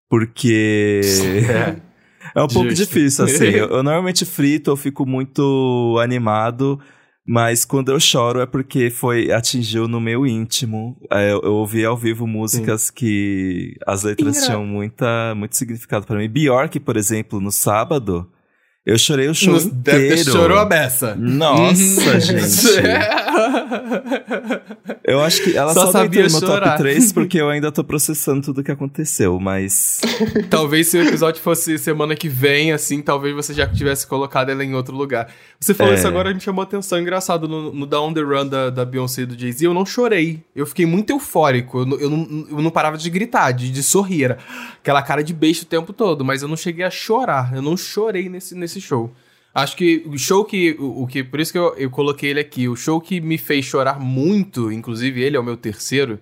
Porque. É um pouco Justo. difícil, assim. Eu, eu normalmente frito, eu fico muito animado, mas quando eu choro é porque foi atingiu no meu íntimo. É, Eu, eu ouvi ao vivo músicas que as letras tinham muita, muito significado pra mim. Bjork, por exemplo, no sábado, eu chorei o show ter inteiro. chorou a beça. Nossa, gente. Eu acho que ela Só só, sabia no chorar. top 3 porque eu ainda tô processando tudo que aconteceu, mas... Talvez se o episódio fosse semana que vem, assim, talvez você já tivesse colocado ela em outro lugar. Você falou É. isso agora, me chamou atenção. Engraçado, no, no Down the Run da, da Beyoncé e do Jay-Z, eu não chorei. Eu fiquei muito eufórico. Eu, não- eu não, eu não parava de gritar, de, de sorrir. Era aquela cara de beijo o tempo todo, mas eu não cheguei a chorar. Eu não chorei nesse, nesse show. Acho que o show que. O, o que por isso que eu, eu coloquei ele aqui. O show que me fez chorar muito, inclusive ele é o meu terceiro.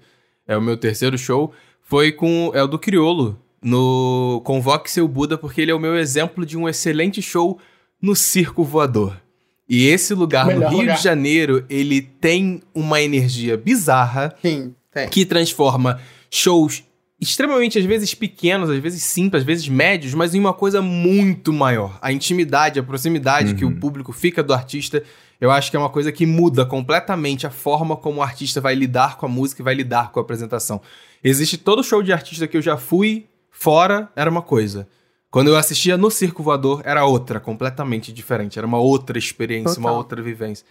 É o meu terceiro show. Foi com. É o do Criolo. No Convoque Seu Buda, porque ele é o meu exemplo de um excelente show no circo voador. E esse lugar Melhor no Rio lugar. de Janeiro, ele tem uma energia bizarra Sim, tem. que transforma shows extremamente, às vezes, pequenos, às vezes simples, às vezes médios, mas em uma coisa muito maior. A intimidade, a proximidade uhum. que o uhum. público fica do artista, eu acho que é uma coisa que muda completamente a forma como o artista vai lidar com a música e vai lidar com a apresentação. Existe todo show de artista que eu já fui fora, era uma coisa. Quando eu assistia no Circo Voador, era outra, completamente diferente. Era uma outra experiência, Total. uma outra vivência.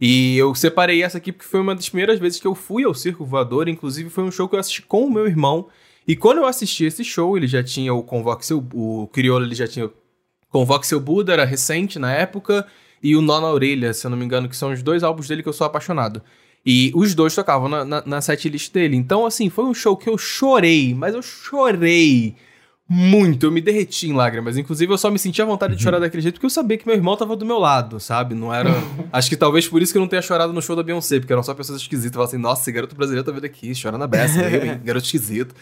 E eu separei essa aqui porque foi uma das primeiras vezes que eu fui ao Circo Voador. Inclusive, foi um show que eu assisti com o meu irmão. E quando eu assisti esse show, ele já tinha o Convoque Seu... O Criolo, ele já tinha o Convoque Seu Buda, era recente na época. E o Nó na Orelha, se eu não me engano, que são os dois álbuns dele que eu sou apaixonado. E os dois tocavam na, na, na setlist dele. Então, assim, foi um show que eu chorei, mas eu chorei muito. Eu me derreti em lágrimas. Inclusive, eu só me sentia à vontade de chorar uhum. daquele jeito porque eu sabia que meu irmão tava do meu lado, sabe? Não era. Acho que talvez por isso que eu não tenha chorado no show da Beyoncé, porque eram só pessoas esquisitas. Falavam assim, nossa, esse garoto brasileiro tá vindo aqui, chora na beça, garoto esquisito.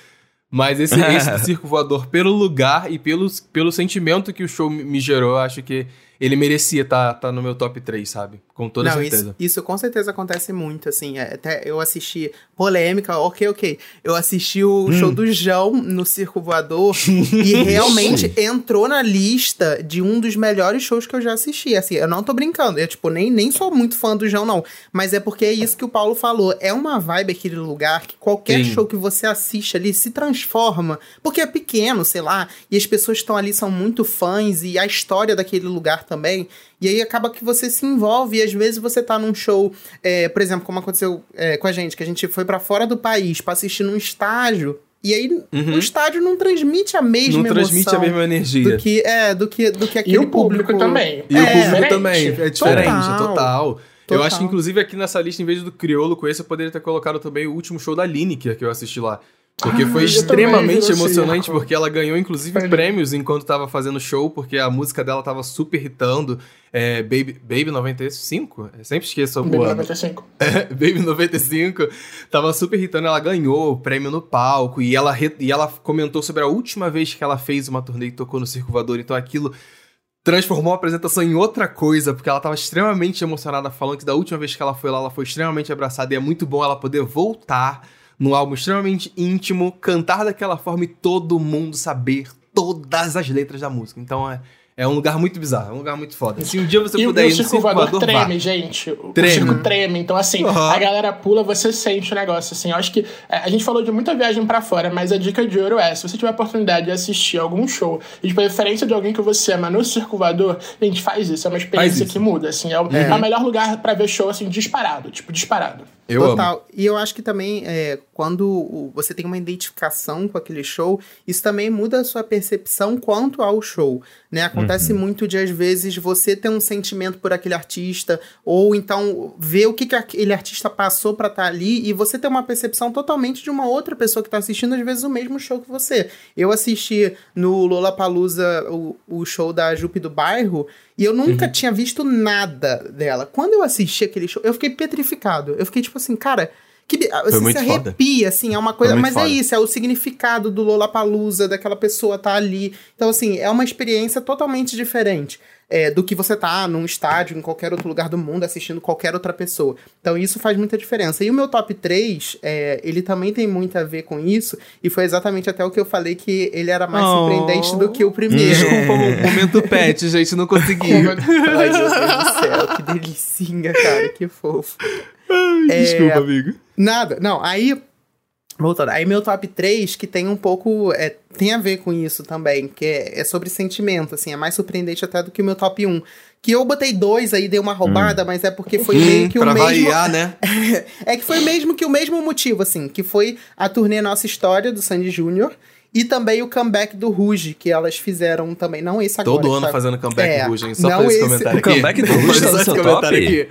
Mas esse, esse do circo voador, pelo lugar e pelo, pelo sentimento que o show me gerou, eu acho que ele merecia estar tá, tá no meu top 3, sabe? Com toda Não, certeza. Isso, isso, com certeza acontece muito, assim. É, até eu assisti polêmica, ok, ok. Eu assisti o hum. show do João no Circo Voador e realmente entrou na lista de um dos melhores shows que eu já assisti. Assim, eu não tô brincando. Eu, tipo, nem, nem sou muito fã do João, não. Mas é porque é isso que o Paulo falou. É uma vibe aquele lugar que qualquer Sim. show que você assiste ali se transforma. Porque é pequeno, sei lá, e as pessoas que estão ali são muito fãs e a história daquele lugar também. E aí acaba que você se envolve e às vezes você tá num show, é, por exemplo, como aconteceu é, com a gente, que a gente foi para fora do país para assistir num estágio. E aí uhum. o estádio não transmite a mesma não transmite a mesma energia. Do que, é, do que, do que aquele e o público, público também. E é, o público também, é diferente, total. total. Eu acho que, inclusive, aqui nessa lista, em vez do Criolo com esse, eu poderia ter colocado também o último show da Lineker que eu assisti lá. Porque foi extremamente emocionante, porque ela ganhou, inclusive, foi prêmios enquanto tava fazendo show, porque a música dela tava super hitando. É, Baby, Baby 95? Eu sempre esqueço o Baby 95. É, Baby 95 tava super hitando, ela ganhou o prêmio no palco, e ela, e ela comentou sobre a última vez que ela fez uma turnê e tocou no Circo Voador, então aquilo transformou a apresentação em outra coisa, porque ela tava extremamente emocionada, falando que da última vez que ela foi lá, ela foi extremamente abraçada, e é muito bom ela poder voltar num álbum extremamente íntimo, cantar daquela forma e todo mundo saber todas as letras da música. Então é, é um lugar muito bizarro, é um lugar muito foda. Se um dia você e puder ir no circo voador treme, vá. gente. O treme. circo treme. Então, assim, uhum. a galera pula, você sente o negócio. Assim, eu acho que é, a gente falou de muita viagem para fora, mas a dica de ouro é: se você tiver a oportunidade de assistir algum show, e de preferência de alguém que você ama no circo voador, gente, faz isso. É uma experiência que muda. Assim, é o, é. é o melhor lugar para ver show, assim, disparado. Tipo, disparado. Eu Total. Amo. E eu acho que também, é, quando você tem uma identificação com aquele show, isso também muda a sua percepção quanto ao show. Né? Acontece uhum. muito de, às vezes, você ter um sentimento por aquele artista, ou então ver o que, que aquele artista passou para estar tá ali, e você ter uma percepção totalmente de uma outra pessoa que está assistindo, às vezes, o mesmo show que você. Eu assisti no Lollapalooza o, o show da Jupe do Bairro, e eu nunca uhum. tinha visto nada dela. Quando eu assisti aquele show, eu fiquei petrificado. Eu fiquei tipo assim, cara. Que, você se arrepia, foda. assim, é uma coisa. Mas é foda. é isso, é o significado do Lollapalooza, daquela pessoa tá ali. Então, assim, é uma experiência totalmente diferente é, do que você tá num estádio, em qualquer outro lugar do mundo, assistindo qualquer outra pessoa. Então isso faz muita diferença. E o meu top 3, é, ele também tem muito a ver com isso, e foi exatamente até o que eu falei que ele era mais oh. surpreendente do que o primeiro. Desculpa, o momento pet, gente, não consegui. Ai, meu Deus do céu, que delicinha, cara, que fofo. É, desculpa, amigo. Nada, não, aí Voltando. Aí meu top 3, que tem um pouco. É, tem a ver com isso também, que é, é, sobre sentimento, assim, é mais surpreendente até do que o meu top 1. Que eu botei dois aí, dei uma roubada, hum. mas é porque foi hum, meio que o mesmo. Variar, né? é que foi mesmo que o mesmo motivo, assim, que foi a turnê Nossa História do Sandy Júnior. E também o comeback do Ruge, que elas fizeram também. Não esse agora. Todo ano tá... fazendo comeback é, Ruge, hein? Só não esse, comentário o aqui. O comeback do Ruge tá no seu top? Aqui.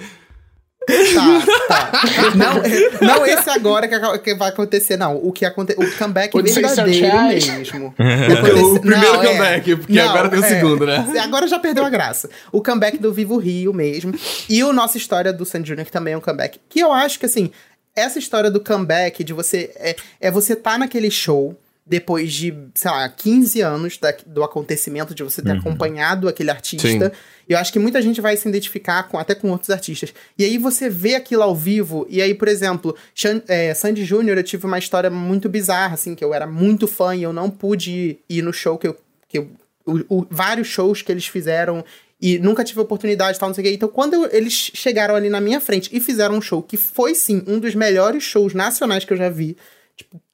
Tá, tá. Não, não esse agora que, que vai acontecer, não. O que aconte, o comeback o verdadeiro mesmo. o primeiro não, é. comeback, é, porque não, agora tem o é, segundo, né? Agora já perdeu a graça. O comeback do Vivo Rio mesmo. E o Nossa História do Sandy Jr., que também é um comeback. Que eu acho que, assim, essa história do comeback, de você. É, é você tá naquele show depois de, sei lá, 15 anos da, do acontecimento, de você ter Uhum. acompanhado aquele artista. E eu acho que muita gente vai se identificar com, até com outros artistas. E aí você vê aquilo ao vivo, e aí, por exemplo, Xan- é, Sandy Júnior, eu tive uma história muito bizarra, assim, que eu era muito fã e eu não pude ir no show que eu. Que eu o- o- vários shows que eles fizeram e nunca tive oportunidade e tal, não sei o quê. Então, quando eu- eles chegaram ali na minha frente e fizeram um show que foi, sim, um dos melhores shows nacionais que eu já vi,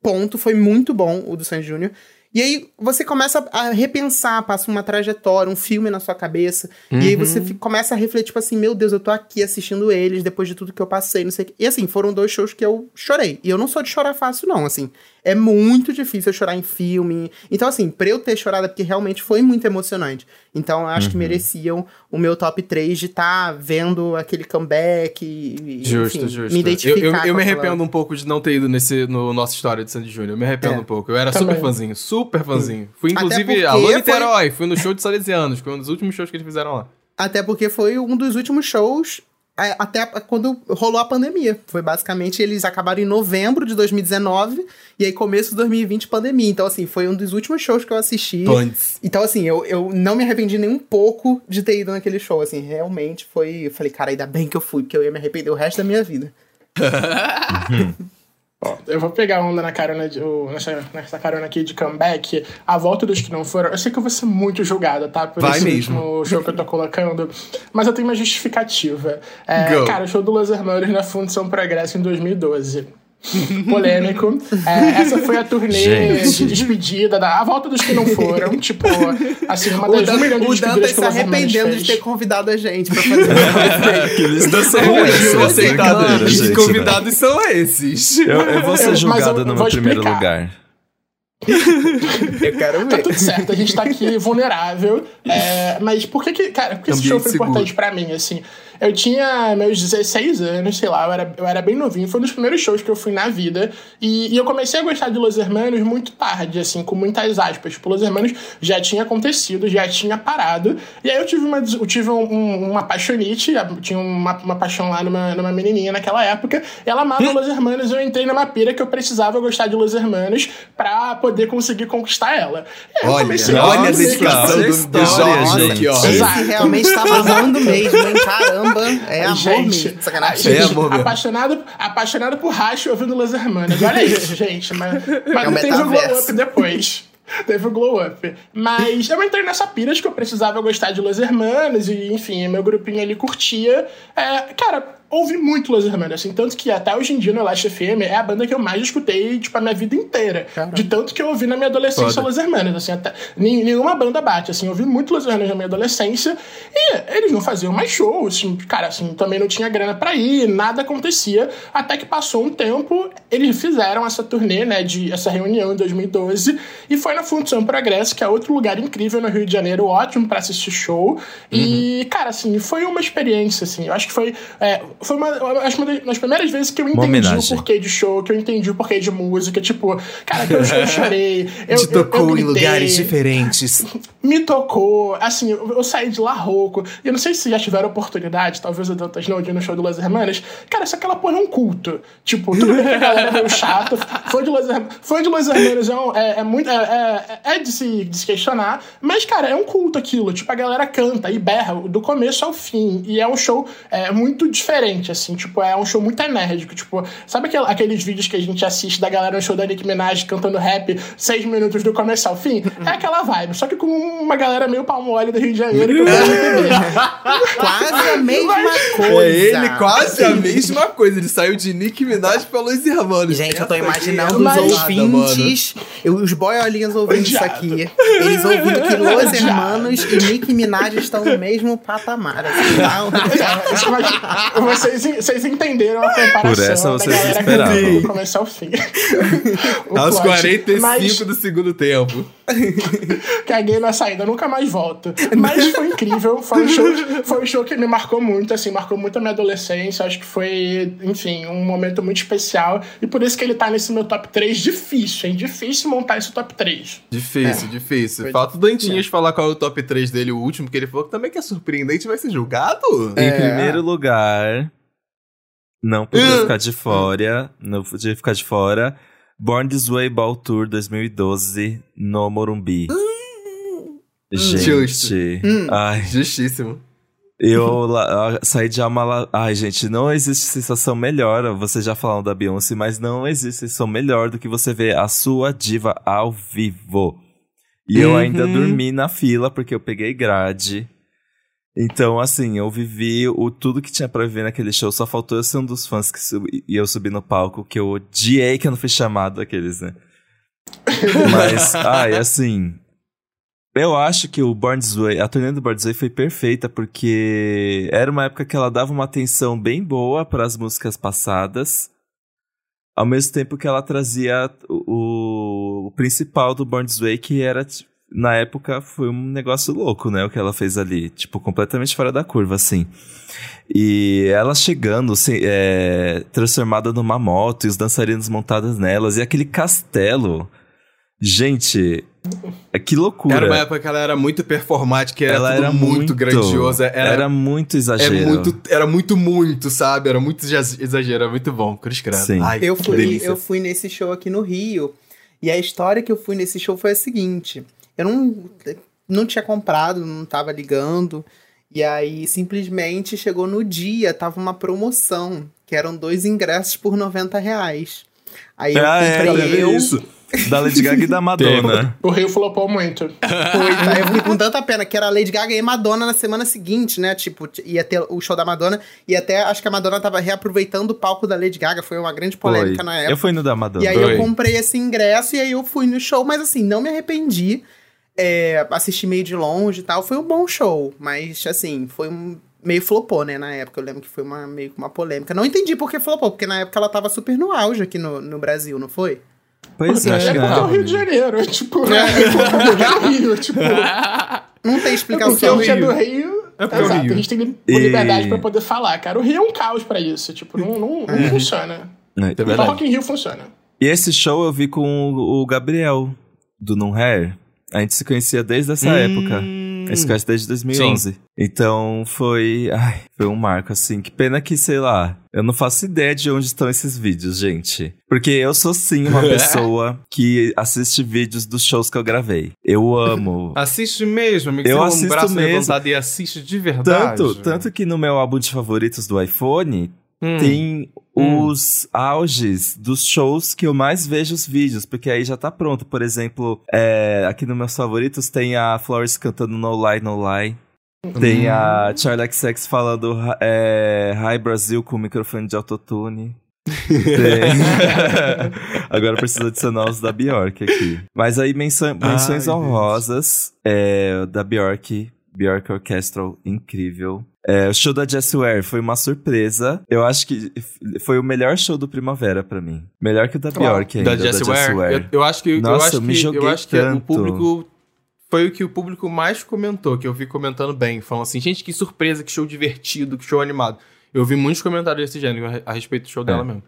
ponto, foi muito bom o do Sandy Júnior. E aí você começa a repensar, passa uma trajetória, um filme na sua cabeça. E aí você fi- começa a refletir, tipo assim, meu Deus, eu tô aqui assistindo eles depois de tudo que eu passei, não sei o. E assim, foram dois shows que eu chorei. E eu não sou de chorar fácil, não, assim. É muito difícil eu chorar em filme. Então, assim, pra eu ter chorado é porque realmente foi muito emocionante. Então, eu acho que mereciam o meu top 3 de estar vendo aquele comeback e, Justo, enfim, justo. me identificar. eu eu, eu me arrependo um pouco de não ter ido nesse, no nossa história de Sandy Júnior. Eu me arrependo É. um pouco. Eu era Também. super fãzinho, super fãzinho. Fui, inclusive, alô foi- Niterói, fui no show de Salesianos, foi um dos últimos shows que eles fizeram lá. Até porque foi um dos últimos shows até quando rolou a pandemia. Foi basicamente, eles acabaram em novembro de 2019 e aí começo de 2020 pandemia. Então, assim, foi um dos últimos shows que eu assisti. Punts. Então, assim, eu, eu não me arrependi nem um pouco de ter ido naquele show. Assim, realmente foi. Eu falei, cara, ainda bem que eu fui, porque eu ia me arrepender o resto da minha vida. Ó, eu vou pegar onda na carona de, nessa, nessa carona aqui de comeback. A volta dos que não foram. Eu sei que eu vou ser muito julgada, tá? Por Vai esse mesmo. último show que eu tô colocando. Mas eu tenho uma justificativa. É, cara, o show do Los Hermanos na Fundação Progresso em 2012. Polêmico. É, essa foi a turnê Gente. de despedida, da, a volta dos que não foram. Tipo, assim, uma das um de o Dantas que se arrependendo de ter convidado a gente pra fazer uma Aqueles não são né? aceitado. Brincadeira, Os gente, convidados são esses. né? Eu, eu vou ser mas julgado eu no meu primeiro explicar. lugar. Eu quero Tá ver. tudo certo, a gente tá aqui vulnerável. é, mas por que que, cara, por que esse show foi seguro. importante pra mim, assim? Eu tinha meus 16 anos, sei lá, eu era, eu era bem novinho. Foi um dos primeiros shows que eu fui na vida. E, e eu comecei a gostar de Los Hermanos muito tarde, assim, com muitas aspas. Tipo, Los Hermanos já tinha acontecido, já tinha parado. E aí eu tive uma, eu tive um, um, uma tinha uma, uma paixão lá numa, numa menininha naquela época. E ela amava Los Hermanos e eu entrei numa pira que eu precisava gostar de Los Hermanos pra poder conseguir conquistar ela. E Olha, comecei olha a dedicação Nossa, do, do história, jovem aqui, ó. Esse realmente tava amando mesmo, hein? Caramba. É amor gente, mesmo. Sacanagem. É amor mesmo. apaixonado, apaixonado por Racho ouvindo Los Hermanos. Olha isso, gente. Mas, mas É um teve o glow up depois. Teve o glow up. Mas eu entrei nessa pira de que eu precisava gostar de Los Hermanos e, enfim, meu grupinho ali curtia. É, cara, ouvi muito Los Hermanos, assim, tanto que até hoje em dia no Last FM é a banda que eu mais escutei, tipo, a minha vida inteira. De tanto que eu ouvi na minha adolescência Foda. Los Hermanos, assim, até, nen- nenhuma banda bate, assim, eu ouvi muito Los Hermanos na minha adolescência e eles não faziam mais shows, assim, cara, assim, também não tinha grana pra ir, nada acontecia, até que passou um tempo, eles fizeram essa turnê, né, de, essa reunião em 2012 e foi na Fundação Progresso, que é outro lugar incrível no Rio de Janeiro, ótimo pra assistir show e, cara, assim, foi uma experiência, assim, eu acho que foi, é, foi uma, acho uma das primeiras vezes que eu entendi o porquê de show, que eu entendi o porquê de música, tipo, cara, que eu, eu chorei, eu, Te tocou eu, eu em gritei, lugares diferentes. me tocou, assim, eu, eu saí de lá rouco. E eu não sei se já tiveram oportunidade, talvez o Dantas não, de ir no show do Los Hermanos. Cara, isso aquela porra é um culto. Tipo, tudo bem que a galera é meio chato. Fã de Los, Her- fã de Los Hermanos é, um- é, é muito. É, é, é de, se, de se questionar. Mas, cara, é um culto aquilo. Tipo, a galera canta e berra do começo ao fim. E é um show é, muito diferente, assim. Tipo, é um show muito enérgico. Tipo, sabe aquel- aqueles vídeos que a gente assiste da galera no show da Nicki Minaj cantando rap seis minutos do começo ao fim? É aquela vibe. Só que com uma galera meio palmo óleo do Rio de Janeiro que entender. Quase a mesma coisa. É ele quase a mesma coisa. Ele saiu de Nick Minaj pra Los Hermanos. Gente, eu tô aqui imaginando é os ouvintes, eu- os boiolinhas ouvindo isso aqui. Eles ouvindo que Los Odiado. Hermanos e Nick Minaj estão no mesmo patamar. Assim, tá? Vocês, entenderam a comparação Por essa da vocês galera esperavam. cantando do começo ao fim. O Aos plot. 45 Mas- do segundo tempo. Caguei na saída, nunca mais volto. Mas foi incrível, foi um, show, foi um show que me marcou muito, assim, marcou muito a minha adolescência. Acho que foi, enfim, um momento muito especial. E por isso que ele tá nesse meu top 3. Difícil, hein? Difícil montar esse top 3. Difícil, difícil. Foi Falta o Dantinhas falar qual é o top 3 dele, o último, que ele falou que também que é surpreendente, vai ser julgado? Em É. primeiro lugar, não podia Ah. ficar de fora, não podia ficar de fora. Born This Way Ball Tour 2012 no Morumbi. Gente, Justo. ai, Justíssimo. eu lá- saí de alma lá. Ai, gente, não existe sensação melhor. Vocês já falaram da Beyoncé, mas não existe sensação melhor do que você ver a sua diva ao vivo. E eu Uhum. ainda dormi na fila porque eu peguei grade. Então, assim, eu vivi o tudo que tinha pra viver naquele show. Só faltou eu ser um dos fãs que subi, e eu subi no palco, que eu odiei que eu não fui chamado aqueles, né? Mas, ai, assim. Eu acho que o Born This Way, a turnê do Born This Way foi perfeita, porque era uma época que ela dava uma atenção bem boa para as músicas passadas, ao mesmo tempo que ela trazia o, o principal do Born This Way, que era, na época, foi um negócio louco, né, o que ela fez ali, tipo, completamente fora da curva, assim. E ela chegando, se- é, transformada numa moto, e os dançarinos montados nelas, e aquele castelo... Gente, é que loucura. Era uma época que ela era muito performática, era ela tudo era muito, grandiosa. Era, Era muito é exagero. muito, era muito, muito, sabe? Era muito exa- exagero, era muito bom. Cruz credo. Sim. Ai, Eu fui, delícia. eu fui nesse show aqui no Rio. E a história que eu fui nesse show foi a seguinte: eu não, não tinha comprado, não tava ligando. E aí, simplesmente, chegou no dia, tava uma promoção, que eram dois ingressos por 90 reais. Aí eu ah, é, comprei teve eu. isso. Da Lady Gaga e da Madonna. O Rio flopou muito. Foi, tá? Eu fiquei com tanta pena, que era Lady Gaga e Madonna na semana seguinte, né? Tipo, ia ter o show da Madonna. E até acho que a Madonna tava reaproveitando o palco da Lady Gaga. Foi uma grande polêmica Foi. na época. Eu fui no da Madonna. E aí Foi. eu comprei esse ingresso e aí eu fui no show, mas assim, não me arrependi. É, assisti meio de longe e tal. Foi um bom show, mas assim, foi um. Meio flopou, né, na época. Eu lembro que foi uma, meio que uma polêmica. Não entendi por que flopou, porque na época ela tava super no auge aqui no, no Brasil, não foi? Pois é, que É é o cara. Rio de Janeiro, tipo, é, é o Rio, tipo. Não tem É porque explicação. a gente é Rio. do Rio. É porque é o Exato, Rio. a gente tem li- E- liberdade pra poder falar, cara. O Rio é um caos pra isso, tipo, não, não, não funciona. É. É Só verdade. Rock in Rio funciona. E esse show eu vi com o o Gabriel, do Num Hair. A gente se conhecia desde essa Hum. época. A gente se conhece desde 2011. Então foi. Ai, foi um marco, assim. Que pena que, sei lá. Eu não faço ideia de onde estão esses vídeos, gente. Porque eu sou sim uma pessoa que assiste vídeos dos shows que eu gravei. Eu amo. Assiste mesmo, amigo. Eu assisto o braço mesmo. levantado e assiste de verdade. Tanto, tanto que no meu álbum de favoritos do iPhone Hum. tem Hum. os auges dos shows que eu mais vejo os vídeos, porque aí já tá pronto. Por exemplo, é, aqui nos meus favoritos tem a Flores cantando No Lie, No Lie. Tem a Charlie XX falando é, Hi Brasil com o microfone de autotune. Agora precisa adicionar os da Bjork aqui. Mas aí menção- menções Ai, honrosas é, da Bjork. Bjork Orchestral, incrível. É, o show da Jessie Ware foi uma surpresa. Eu acho que foi o melhor show do Primavera pra mim. Melhor que o da Bjork ainda, da Jessie Ware. Eu, eu acho que, eu Nossa, acho eu me que, joguei eu acho que o tanto. público foi o que o público mais comentou, que eu vi comentando bem, falando assim, gente, que surpresa, que show divertido, que show animado. Eu vi muitos comentários desse gênero a, respeito do show dela É. mesmo.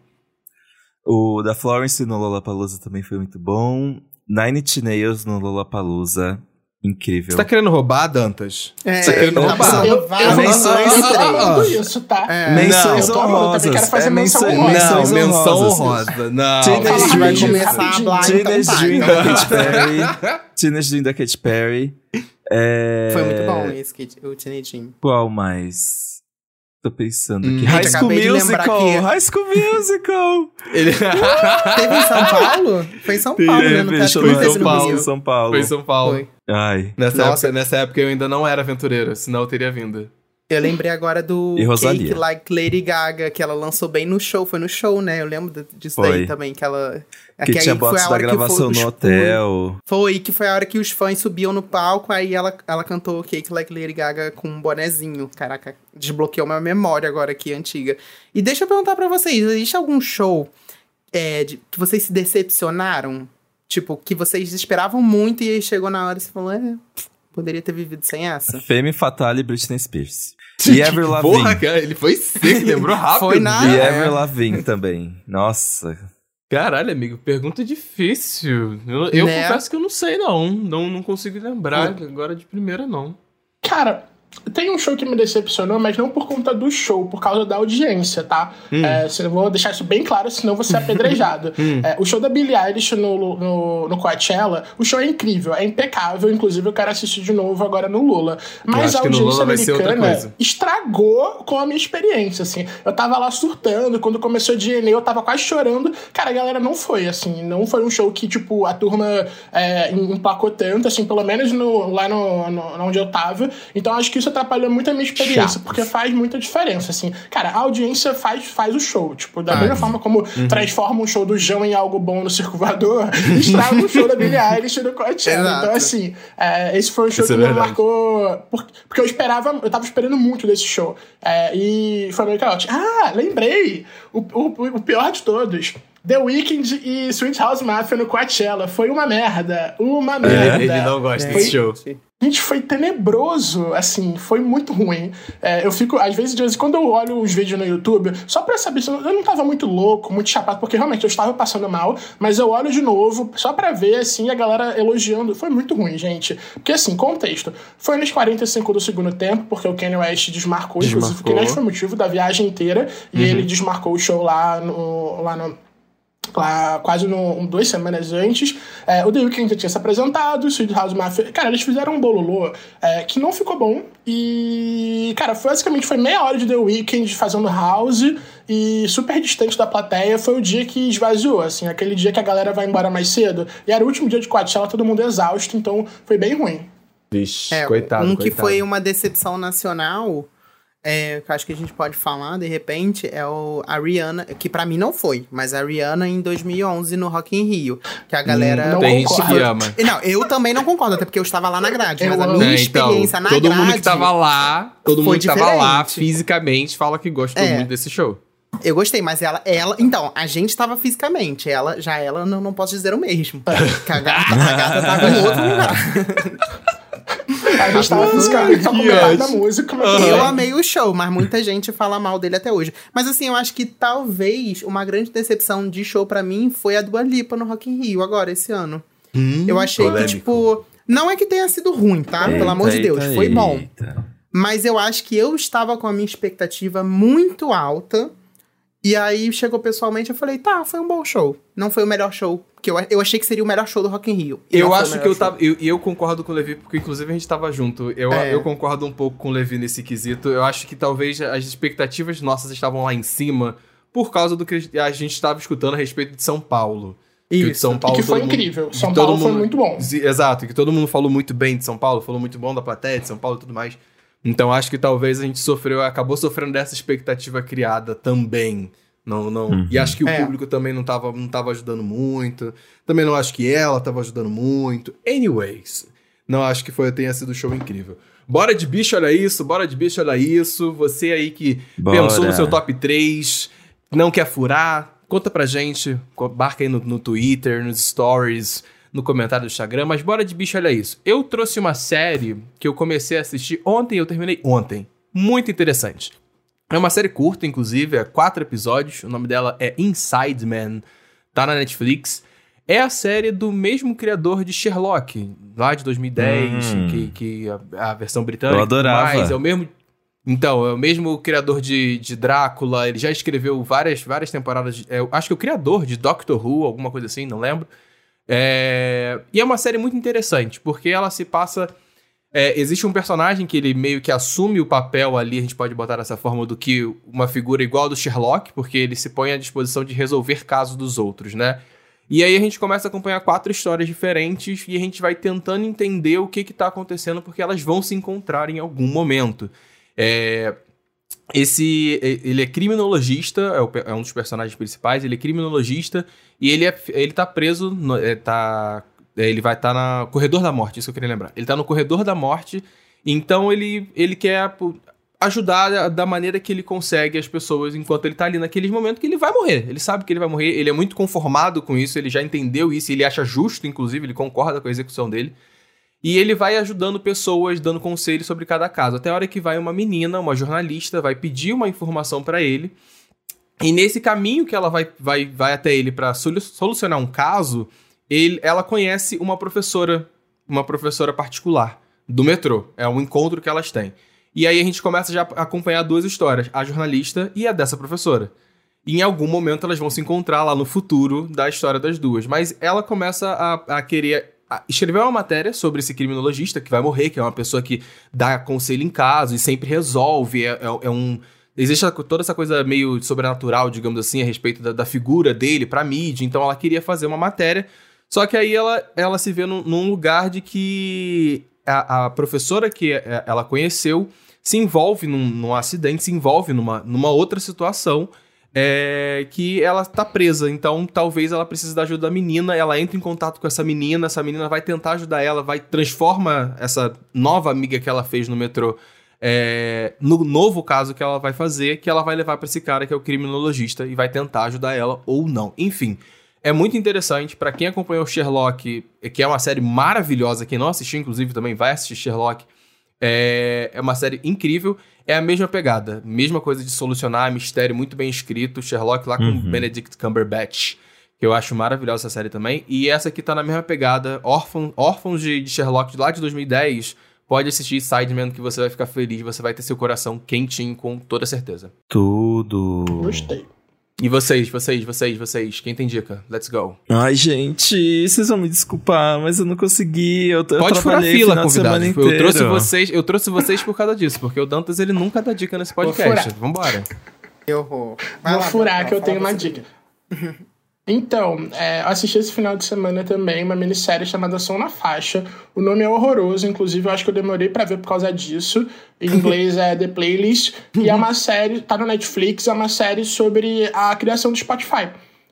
O da Florence no Lollapalooza também foi muito bom. Nine Inch Nails no Lollapalooza, incrível. Você tá querendo roubar, Dantas? É, Você querendo tá roubar? Eu, eu, menções amando isso, tá? É. Menções eu tô amando, eu quero honrosas. fazer É menção menção- honrosa. menções Não, menção honrosas. honrosa. Não. Teenage A gente vai Dream. começar a então Teenage tá. Dream então da Katy tá. Perry. Teenage Dream da Katy Perry. É... Foi muito bom esse, Kit- o Teenage Dream. Qual mais? Tô pensando Hum. aqui. Gente, High School Musical! que- High School Musical! Ele... Teve em São Paulo? Foi em São Paulo, né? No Teve, foi em Teve São no Paulo. São Paulo. Foi em São Paulo. Foi. Ai. Nessa Nossa. época, nessa época eu ainda não era aventureiro, senão eu teria vindo. Eu lembrei agora do. Cake Like Lady Gaga, que ela lançou bem no show. Foi no show, né? Eu lembro disso Foi. daí também, que ela... Que aí tinha bots a da que gravação foi- no hotel. Foi, que foi a hora que os fãs subiam no palco, aí ela, ela cantou Cake Like Lady Gaga com um bonezinho. Caraca, desbloqueou minha memória agora aqui, antiga. E deixa eu perguntar pra vocês, existe algum show é, de- que vocês se decepcionaram? Tipo, que vocês esperavam muito e aí chegou na hora e você falou, é, poderia ter vivido sem essa? Femme Fatale e Britney Spears. E Porra, Lavigne. cara, ele foi seco, lembrou rápido. Foi na- E é. Avril Lavigne também. Nossa. Caralho, amigo, pergunta difícil. Eu, eu Né? confesso que eu não sei, não. Não, não consigo lembrar agora de primeira, não. Cara, Tem um show que me decepcionou, mas não por conta do show, por causa da audiência, tá? Hum. É, vou deixar isso bem claro, senão vou ser apedrejado. hum. é, o show da Billie Eilish no, no, no, Coachella, o show é incrível, é impecável, inclusive eu quero assistir de novo agora no Lula. Mas a audiência americana estragou com a minha experiência, assim. Eu tava lá surtando, quando começou a DNA eu tava quase chorando. Cara, a galera não foi, assim, não foi um show que, tipo, a turma é, empacou tanto, assim, pelo menos no, lá no, no, onde eu tava. Então acho que isso atrapalhou muito a minha experiência, Chato. porque faz muita diferença, assim. Cara, a audiência faz, faz o show. Tipo, da mesma forma como uhum. transforma um show do João em algo bom no Circo Voador, estraga um show da Billie Eilish no Coachella. Então, assim, é, esse foi um show isso que é me marcou... Porque eu esperava... Eu tava esperando muito desse show. É, e foi meio caótico. Ah, lembrei! O, o, o pior de todos. The Weeknd e Sweet House Mafia no Coachella. Foi uma merda. Uma merda. Ele não gosta desse show. Gente, foi tenebroso, assim, foi muito ruim. É, eu fico, às vezes, de vez em quando eu olho os vídeos no YouTube, só pra saber se eu, não tava muito louco, muito chapado, porque realmente eu estava passando mal, mas eu olho de novo, só pra ver, assim, a galera elogiando. Foi muito ruim, gente. Porque, assim, contexto, foi nos 45 do segundo tempo, porque o Kanye West desmarcou, desmarcou. inclusive o Kanye West foi o motivo da viagem inteira, e uhum. ele desmarcou o show lá no, lá no quase no, duas semanas antes. É, o The Weeknd já tinha se apresentado, o Sweet House Mafia. Cara, eles fizeram um bololô é, que não ficou bom. E, cara, basicamente foi meia hora de The Weeknd fazendo house e super distante da plateia. Foi o dia que esvaziou, assim, aquele dia que a galera vai embora mais cedo. E era o último dia de Coachella, todo mundo exausto, então foi bem ruim. Vixe, é, coitado. Um coitado. que foi uma decepção nacional é, que eu acho que a gente pode falar, de repente, é o, a Rihanna, que para mim não foi, mas a Rihanna em 2011 no Rock in Rio, que a galera... Não tem gente que ama. Não, eu também não concordo, até porque eu estava lá na grade, mas a minha é, então, experiência na todo grade... Todo mundo que tava lá, todo mundo que tava lá fisicamente fala que gostou é. muito desse show. Eu gostei, mas ela, ela. Então, a gente estava fisicamente. Ela, já ela, não, não posso dizer o mesmo. que a gata, a gata tava em outro lugar. A gente tava fiscalmente só com da música. Mas eu amei o show, mas muita gente fala mal dele até hoje. Mas assim, eu acho que talvez uma grande decepção de show para mim foi a do Alipa no Rock in Rio agora, esse ano. Hum, eu achei polêmico. que, tipo... Não é que tenha sido ruim, tá? Eita, Pelo amor de Deus, eita, foi bom. Eita. Mas eu acho que eu estava com a minha expectativa muito alta e aí chegou pessoalmente eu falei, tá, foi um bom show. Não foi o melhor show. que eu, eu achei que seria o melhor show do Rock in Rio. Eu acho que eu tava. E eu, eu, concordo com o Levi, porque inclusive a gente tava junto. Eu, é. eu concordo um pouco com o Levi nesse quesito. Eu acho que talvez as expectativas nossas estavam lá em cima por causa do que a gente estava escutando a respeito de São Paulo. Isso. Que São Paulo, e que foi incrível. São Paulo mundo, foi muito bom. Exato, que todo mundo falou muito bem de São Paulo, falou muito bom da plateia de São Paulo e tudo mais. Então acho que talvez a gente sofreu, acabou sofrendo dessa expectativa criada também. Não, não. Uhum. E acho que o é. público também não tava, não tava ajudando muito. Também não acho que ela tava ajudando muito. Anyways, não acho que foi, tenha sido um show incrível. Bora de bicho, olha isso. Bora de bicho, olha isso. Você aí que Bora. pensou no seu top 3, não quer furar, conta pra gente. Marca aí no, no Twitter, nos stories, no comentário do Instagram. Mas bora de bicho, olha isso. Eu trouxe uma série que eu comecei a assistir ontem, eu terminei ontem. Muito interessante. É uma série curta, inclusive, é quatro episódios. O nome dela é Inside Man, tá na Netflix. É a série do mesmo criador de Sherlock, lá de 2010, hum. que, que a, a, versão britânica. Eu adorava. Mas é o mesmo. Então, é o mesmo criador de, de Drácula, ele já escreveu várias, várias temporadas. De, é, acho que é o criador de Doctor Who, alguma coisa assim, não lembro. É, e é uma série muito interessante, porque ela se passa é, existe um personagem que ele meio que assume o papel ali, a gente pode botar dessa forma, do que uma figura igual do Sherlock, porque ele se põe à disposição de resolver casos dos outros, né? E aí a gente começa a acompanhar quatro histórias diferentes e a gente vai tentando entender o que está acontecendo, porque elas vão se encontrar em algum momento. É, esse ele é criminologista, é, é, um dos personagens principais, ele é criminologista e ele, é, ele tá preso, no, é, tá é, ele vai estar tá no corredor da morte, isso que eu queria lembrar. Ele está no corredor da morte, então ele, ele quer ajudar da maneira que ele consegue as pessoas enquanto ele está ali naqueles momentos que ele vai morrer. Ele sabe que ele vai morrer, ele é muito conformado com isso, ele já entendeu isso, ele acha justo, inclusive, ele concorda com a execução dele. E ele vai ajudando pessoas, dando conselhos sobre cada caso. Até a hora que vai uma menina, uma jornalista, vai pedir uma informação para ele. E nesse caminho que ela vai, vai, vai até ele para solucionar um caso, ele, ela conhece uma professora, uma professora particular do metrô. É um encontro que elas têm. E aí a gente começa já a acompanhar duas histórias, a jornalista e a dessa professora. E em algum momento elas vão se encontrar lá no futuro da história das duas. Mas ela começa a, a querer escrever uma matéria sobre esse criminologista que vai morrer, que é uma pessoa que dá conselho em caso e sempre resolve, é, é, é um Existe toda essa coisa meio sobrenatural, digamos assim, a respeito da, da figura dele pra mídia. Então ela queria fazer uma matéria. Só que aí ela, ela se vê num, num lugar de que a, a, professora que é, ela conheceu se envolve num, num acidente, se envolve numa, numa outra situação é, que ela tá presa. Então, talvez ela precise da ajuda da menina. Ela entra em contato com essa menina. Essa menina vai tentar ajudar ela, vai transforma essa nova amiga que ela fez no metrô é, no novo caso que ela vai fazer, que ela vai levar para esse cara que é o criminologista e vai tentar ajudar ela ou não. Enfim, é muito interessante para quem acompanhou Sherlock, que é uma série maravilhosa. Quem não assistiu, inclusive, também vai assistir Sherlock. É, é uma série incrível. É a mesma pegada, mesma coisa de solucionar mistério muito bem escrito. Sherlock lá com uhum. Benedict Cumberbatch que eu acho maravilhosa essa série também. E essa aqui tá na mesma pegada, Órfãos, Órfãos de, de Sherlock, lá de 2010, Pode assistir Sideman que você vai ficar feliz, você vai ter seu coração quentinho com toda certeza. Tudo. Gostei. E vocês, vocês, vocês, vocês, quem tem dica? Let's go. Ai, gente, vocês vão me desculpar, mas eu não consegui. Eu, Pode furar fila, convidado. Eu trouxe vocês, eu trouxe vocês por causa disso, porque o Dantas ele nunca dá dica nesse podcast. Vambora. Eu vou. Vou furar que eu tenho uma dica. Então, é, assisti esse final de semana também uma minissérie chamada Som na Faixa. O nome é horroroso, inclusive eu acho que eu demorei para ver por causa disso. Em inglês é The Playlist. e é uma série, tá no Netflix, é uma série sobre a criação do Spotify.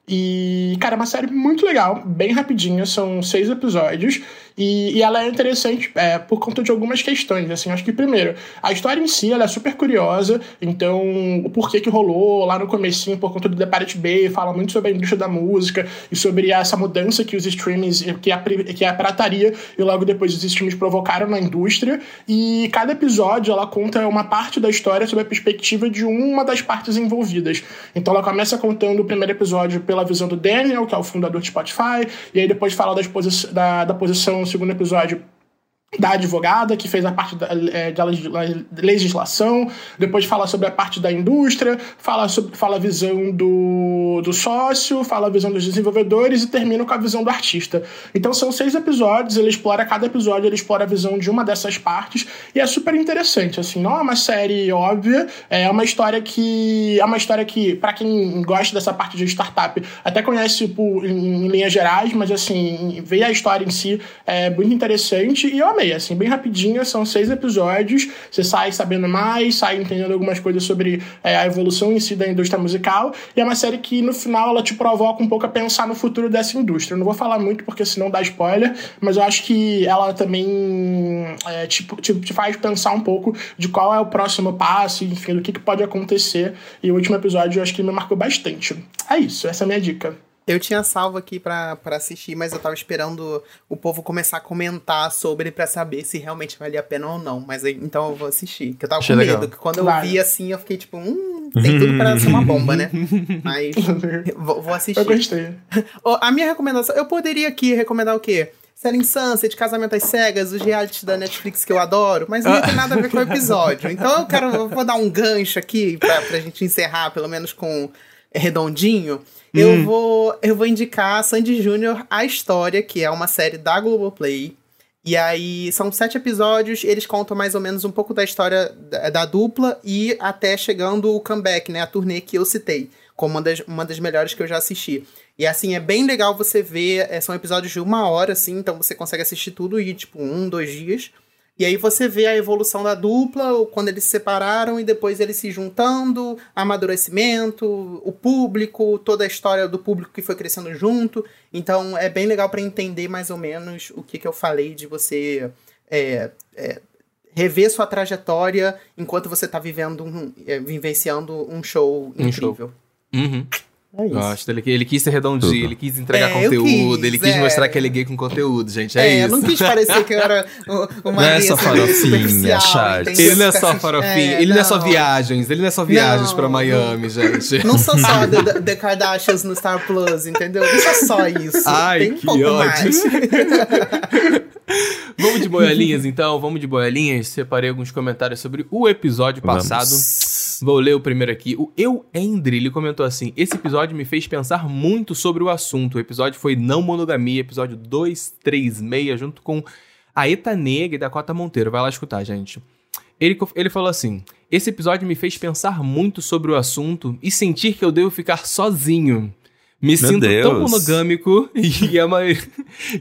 E, cara, é uma série muito legal, bem rapidinha, são seis episódios. E, e ela é interessante é, por conta de algumas questões, assim. Acho que, primeiro, a história em si, ela é super curiosa. Então, o porquê que rolou lá no comecinho, por conta do The Pirate Bay, fala muito sobre a indústria da música e sobre essa mudança que os streams, que a, que a pirataria e logo depois os streams provocaram na indústria. E cada episódio, ela conta uma parte da história sob a perspectiva de uma das partes envolvidas. Então, ela começa contando o primeiro episódio pela visão do Daniel, que é o fundador de Spotify, e aí depois fala das posi da, da posição no segundo episódio da advogada, que fez a parte da, é, da legislação, depois fala sobre a parte da indústria, fala, sobre, fala a visão do, do sócio, fala a visão dos desenvolvedores e termina com a visão do artista. Então são seis episódios, ele explora, cada episódio ele explora a visão de uma dessas partes, e é super interessante, assim, não é uma série óbvia, é uma história que, é uma história que, para quem gosta dessa parte de startup, até conhece por, em, em linhas gerais, mas assim, ver a história em si é muito interessante, e eu amei assim, bem rapidinho, são seis episódios, você sai sabendo mais, sai entendendo algumas coisas sobre é, a evolução em si da indústria musical, e é uma série que no final ela te provoca um pouco a pensar no futuro dessa indústria. Eu não vou falar muito porque senão dá spoiler, mas eu acho que ela também é, te, te, te, faz pensar um pouco de qual é o próximo passo, enfim, do que, que pode acontecer. E o último episódio eu acho que me marcou bastante. É isso, essa é a minha dica. Eu tinha salvo aqui para assistir, mas eu tava esperando o povo começar a comentar sobre para saber se realmente valia a pena ou não. Mas então eu vou assistir. Que eu tava Achei com medo. Legal. Que quando eu vi assim, eu fiquei tipo, hum, tem tudo pra ser uma bomba, né? Mas vou, vou assistir. Eu gostei. a minha recomendação, eu poderia aqui recomendar o quê? Selling Sunset, Casamento às Cegas, os realities da Netflix que eu adoro, mas não tem nada a ver com o episódio. Então eu quero, eu vou dar um gancho aqui pra, pra gente encerrar, pelo menos com redondinho. Eu, hum. vou, eu vou indicar Sandy Júnior A História, que é uma série da Globoplay. E aí, são sete episódios, eles contam mais ou menos um pouco da história da, da dupla e até chegando o comeback, né? A turnê que eu citei, como uma das, uma das melhores que eu já assisti. E assim, é bem legal você ver, é, são episódios de uma hora, assim, então você consegue assistir tudo e, tipo, um, dois dias. E aí você vê a evolução da dupla, quando eles se separaram e depois eles se juntando, amadurecimento, o público, toda a história do público que foi crescendo junto. Então é bem legal para entender mais ou menos o que, que eu falei de você é, é, rever sua trajetória enquanto você está vivendo um, é, vivenciando um show um incrível. Show. Uhum. É isso. Gosto. Ele, ele quis ser redondinho, ele quis entregar é, conteúdo, quis, ele quis é. mostrar que ele é gay com conteúdo, gente. É, é isso. Eu não quis parecer que eu era uma Não é só farofinha, chat. Ele não é só farofinha, é, ele não. não é só viagens, ele não é só viagens não, pra Miami, gente. Não sou só The, The Kardashians no Star Plus, entendeu? Não sou só isso. Ai, Tem um que pouco ódio. mais. Vamos de boiolinhas, então. Vamos de boiolinhas. Separei alguns comentários sobre o episódio passado. Vou ler o primeiro aqui. O Eu Endre, ele comentou assim: Esse episódio me fez pensar muito sobre o assunto. O episódio foi Não Monogamia, episódio 236, junto com a Eta Negra e Dakota Monteiro. Vai lá escutar, gente. Ele, ele falou assim: Esse episódio me fez pensar muito sobre o assunto e sentir que eu devo ficar sozinho. Me Meu sinto tão Deus. monogâmico e a, mai-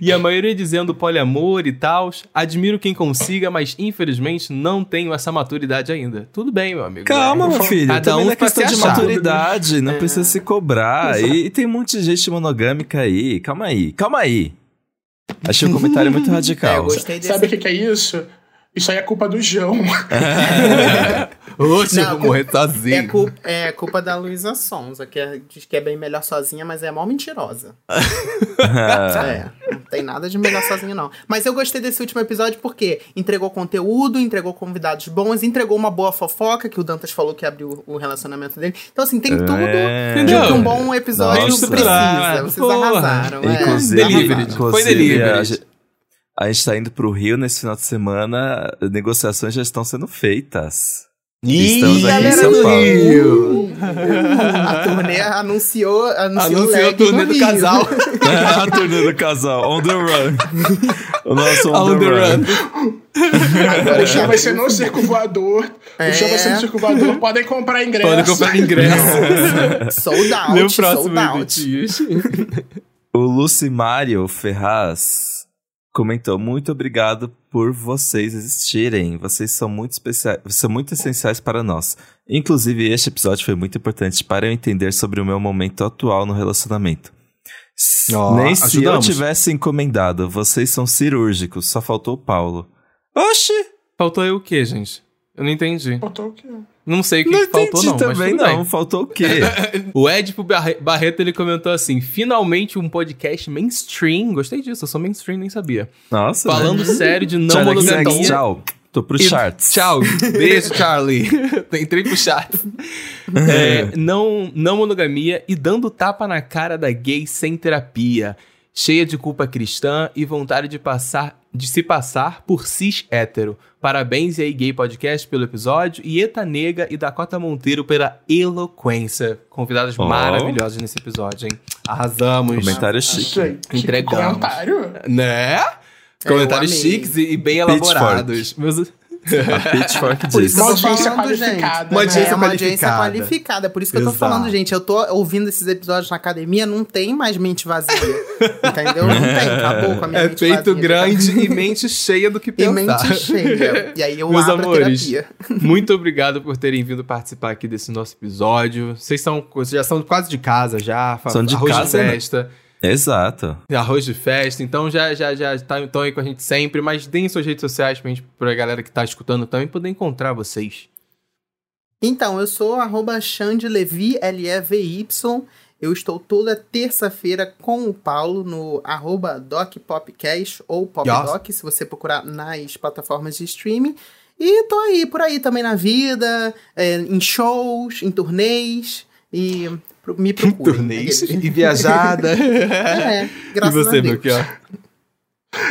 e a maioria dizendo poliamor e tal. Admiro quem consiga, mas infelizmente não tenho essa maturidade ainda. Tudo bem, meu amigo. Calma, É, meu filho. Cada Também um é questão de maturidade. Não precisa se cobrar. E, e tem um monte de gente monogâmica aí. Calma aí. Calma aí. Achei o comentário muito É, eu radical. gostei desse. Sabe o que, que é isso? Isso aí é culpa do João. Oxe, eu vou morrer É, sozinho. cu- é culpa da Luísa Sonza, que é- diz que é bem melhor sozinha, mas é mó mentirosa. é, não tem nada de melhor sozinha, não. Mas eu gostei desse último episódio porque entregou conteúdo, entregou convidados bons, entregou uma boa fofoca, que o Dantas falou que abriu o relacionamento dele. Então, assim, tem tudo É. de que um bom episódio Nossa. precisa. Vocês Porra. arrasaram. é, Inclusive, Delivery. arrasaram. Foi delivery. A, gente- tá indo pro Rio nesse final de semana. Negociações já estão sendo feitas. Estamos aqui em São Paulo. Rio. A turnê anunciou, anunciou, Anunciou a turnê do Rio. casal. a turnê do casal. On the run. O nosso on, On the, the run. Agora O show vai ser no Circo Voador. É. O show vai ser no Circo Voador. Podem comprar ingresso. Pode comprar ingresso. Sold out, próximo sold out. O Lucimário Ferraz comentou: Muito obrigado por vocês existirem. Vocês são muito especiais, são muito essenciais para nós. Inclusive, este episódio foi muito importante para eu entender sobre o meu momento atual no relacionamento. Ó, Nem se ajudamos. eu tivesse encomendado, vocês são cirúrgicos, só faltou o Paulo. Oxi! Faltou aí o quê, gente? Eu não entendi. Botou o quê? Não sei o que, Não que faltou, entendi não. também, mas não. bem. Faltou o quê? O Edipo Barre- Barreto ele comentou assim: finalmente um podcast mainstream. Gostei disso, eu sou mainstream, nem sabia. Nossa. né? Falando sério de não monogamia. Tchau. Tô pro E- charts. Tchau. Beijo, Charlie. Entrei pro chat. É, não, não monogamia e dando tapa na cara da gay sem terapia. Cheia de culpa cristã e vontade de passar de se passar por cis hétero. Parabéns aí, Gay Podcast, pelo episódio. E Eta Nega e Dakota Monteiro pela eloquência. Convidadas Oh. maravilhosas nesse episódio, hein? Arrasamos. Comentário chique. Gente, Entregamos. comentário. Né? Comentários amei. chiques e, e bem elaborados. Meus... A Pitchfork Por isso disse. que eu Uma tô audiência falando, gente. qualificada. Uma né? audiência é uma audiência qualificada. Por isso que eu tô Exato. falando, gente. Eu tô ouvindo esses episódios na academia, não tem mais mente vazia. entendeu? Não tem. Acabou com a minha É mente peito vazia. grande e mente cheia do que E pensar. mente cheia. E aí eu Meus abro a amores, terapia. muito obrigado por terem vindo participar aqui desse nosso episódio. Vocês são, vocês já são quase de casa já, São de arroz casa, de né? Exato. arroz de festa, então já já já tá, estão aí com a gente sempre, mas deem suas redes sociais pra gente, pra galera que tá escutando também poder encontrar vocês. Então, eu sou arroba Xandelevi, L-E-V-Y. Eu estou toda terça-feira com o Paulo no arroba DocPopcast ou PopDoc, se você procurar nas plataformas de streaming. E tô aí, por aí também na vida, é, em shows, em turnês. E me procurem. Turnês Aqueles. e viajada. É, e graças você, a Deus.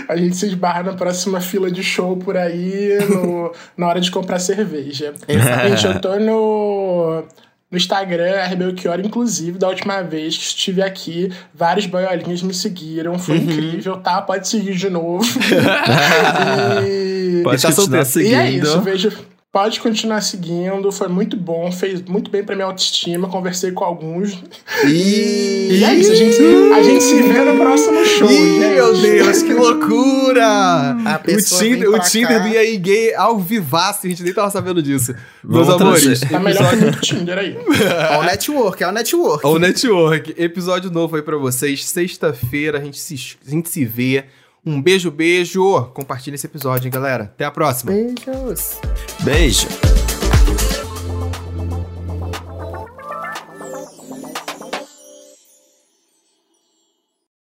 A gente se esbarra na próxima fila de show por aí no- na hora de comprar cerveja. Gente, eu tô no, no Instagram, Rebelchior, inclusive, da última vez que estive aqui, vários boiolinhas me seguiram, foi Uhum. incrível, tá? Pode seguir de novo. e... Pode tá continuar solteiro. E é seguindo. isso, vejo. Pode continuar seguindo, foi muito bom, fez muito bem pra minha autoestima, conversei com alguns. E é isso, a gente, a gente se vê no próximo show, Ih, gente. meu Deus, que loucura! A O Tinder, o Tinder do EA Gay ao vivaço, a gente nem tava sabendo disso. Meus Vamos amores, trazer. Tá melhor que muito Tinder aí. É o network, é o network. O Network, episódio novo aí pra vocês. Sexta-feira a gente se, a gente se vê. Um beijo, beijo. Compartilha esse episódio, hein, galera. Até a próxima. Beijos. Beijo.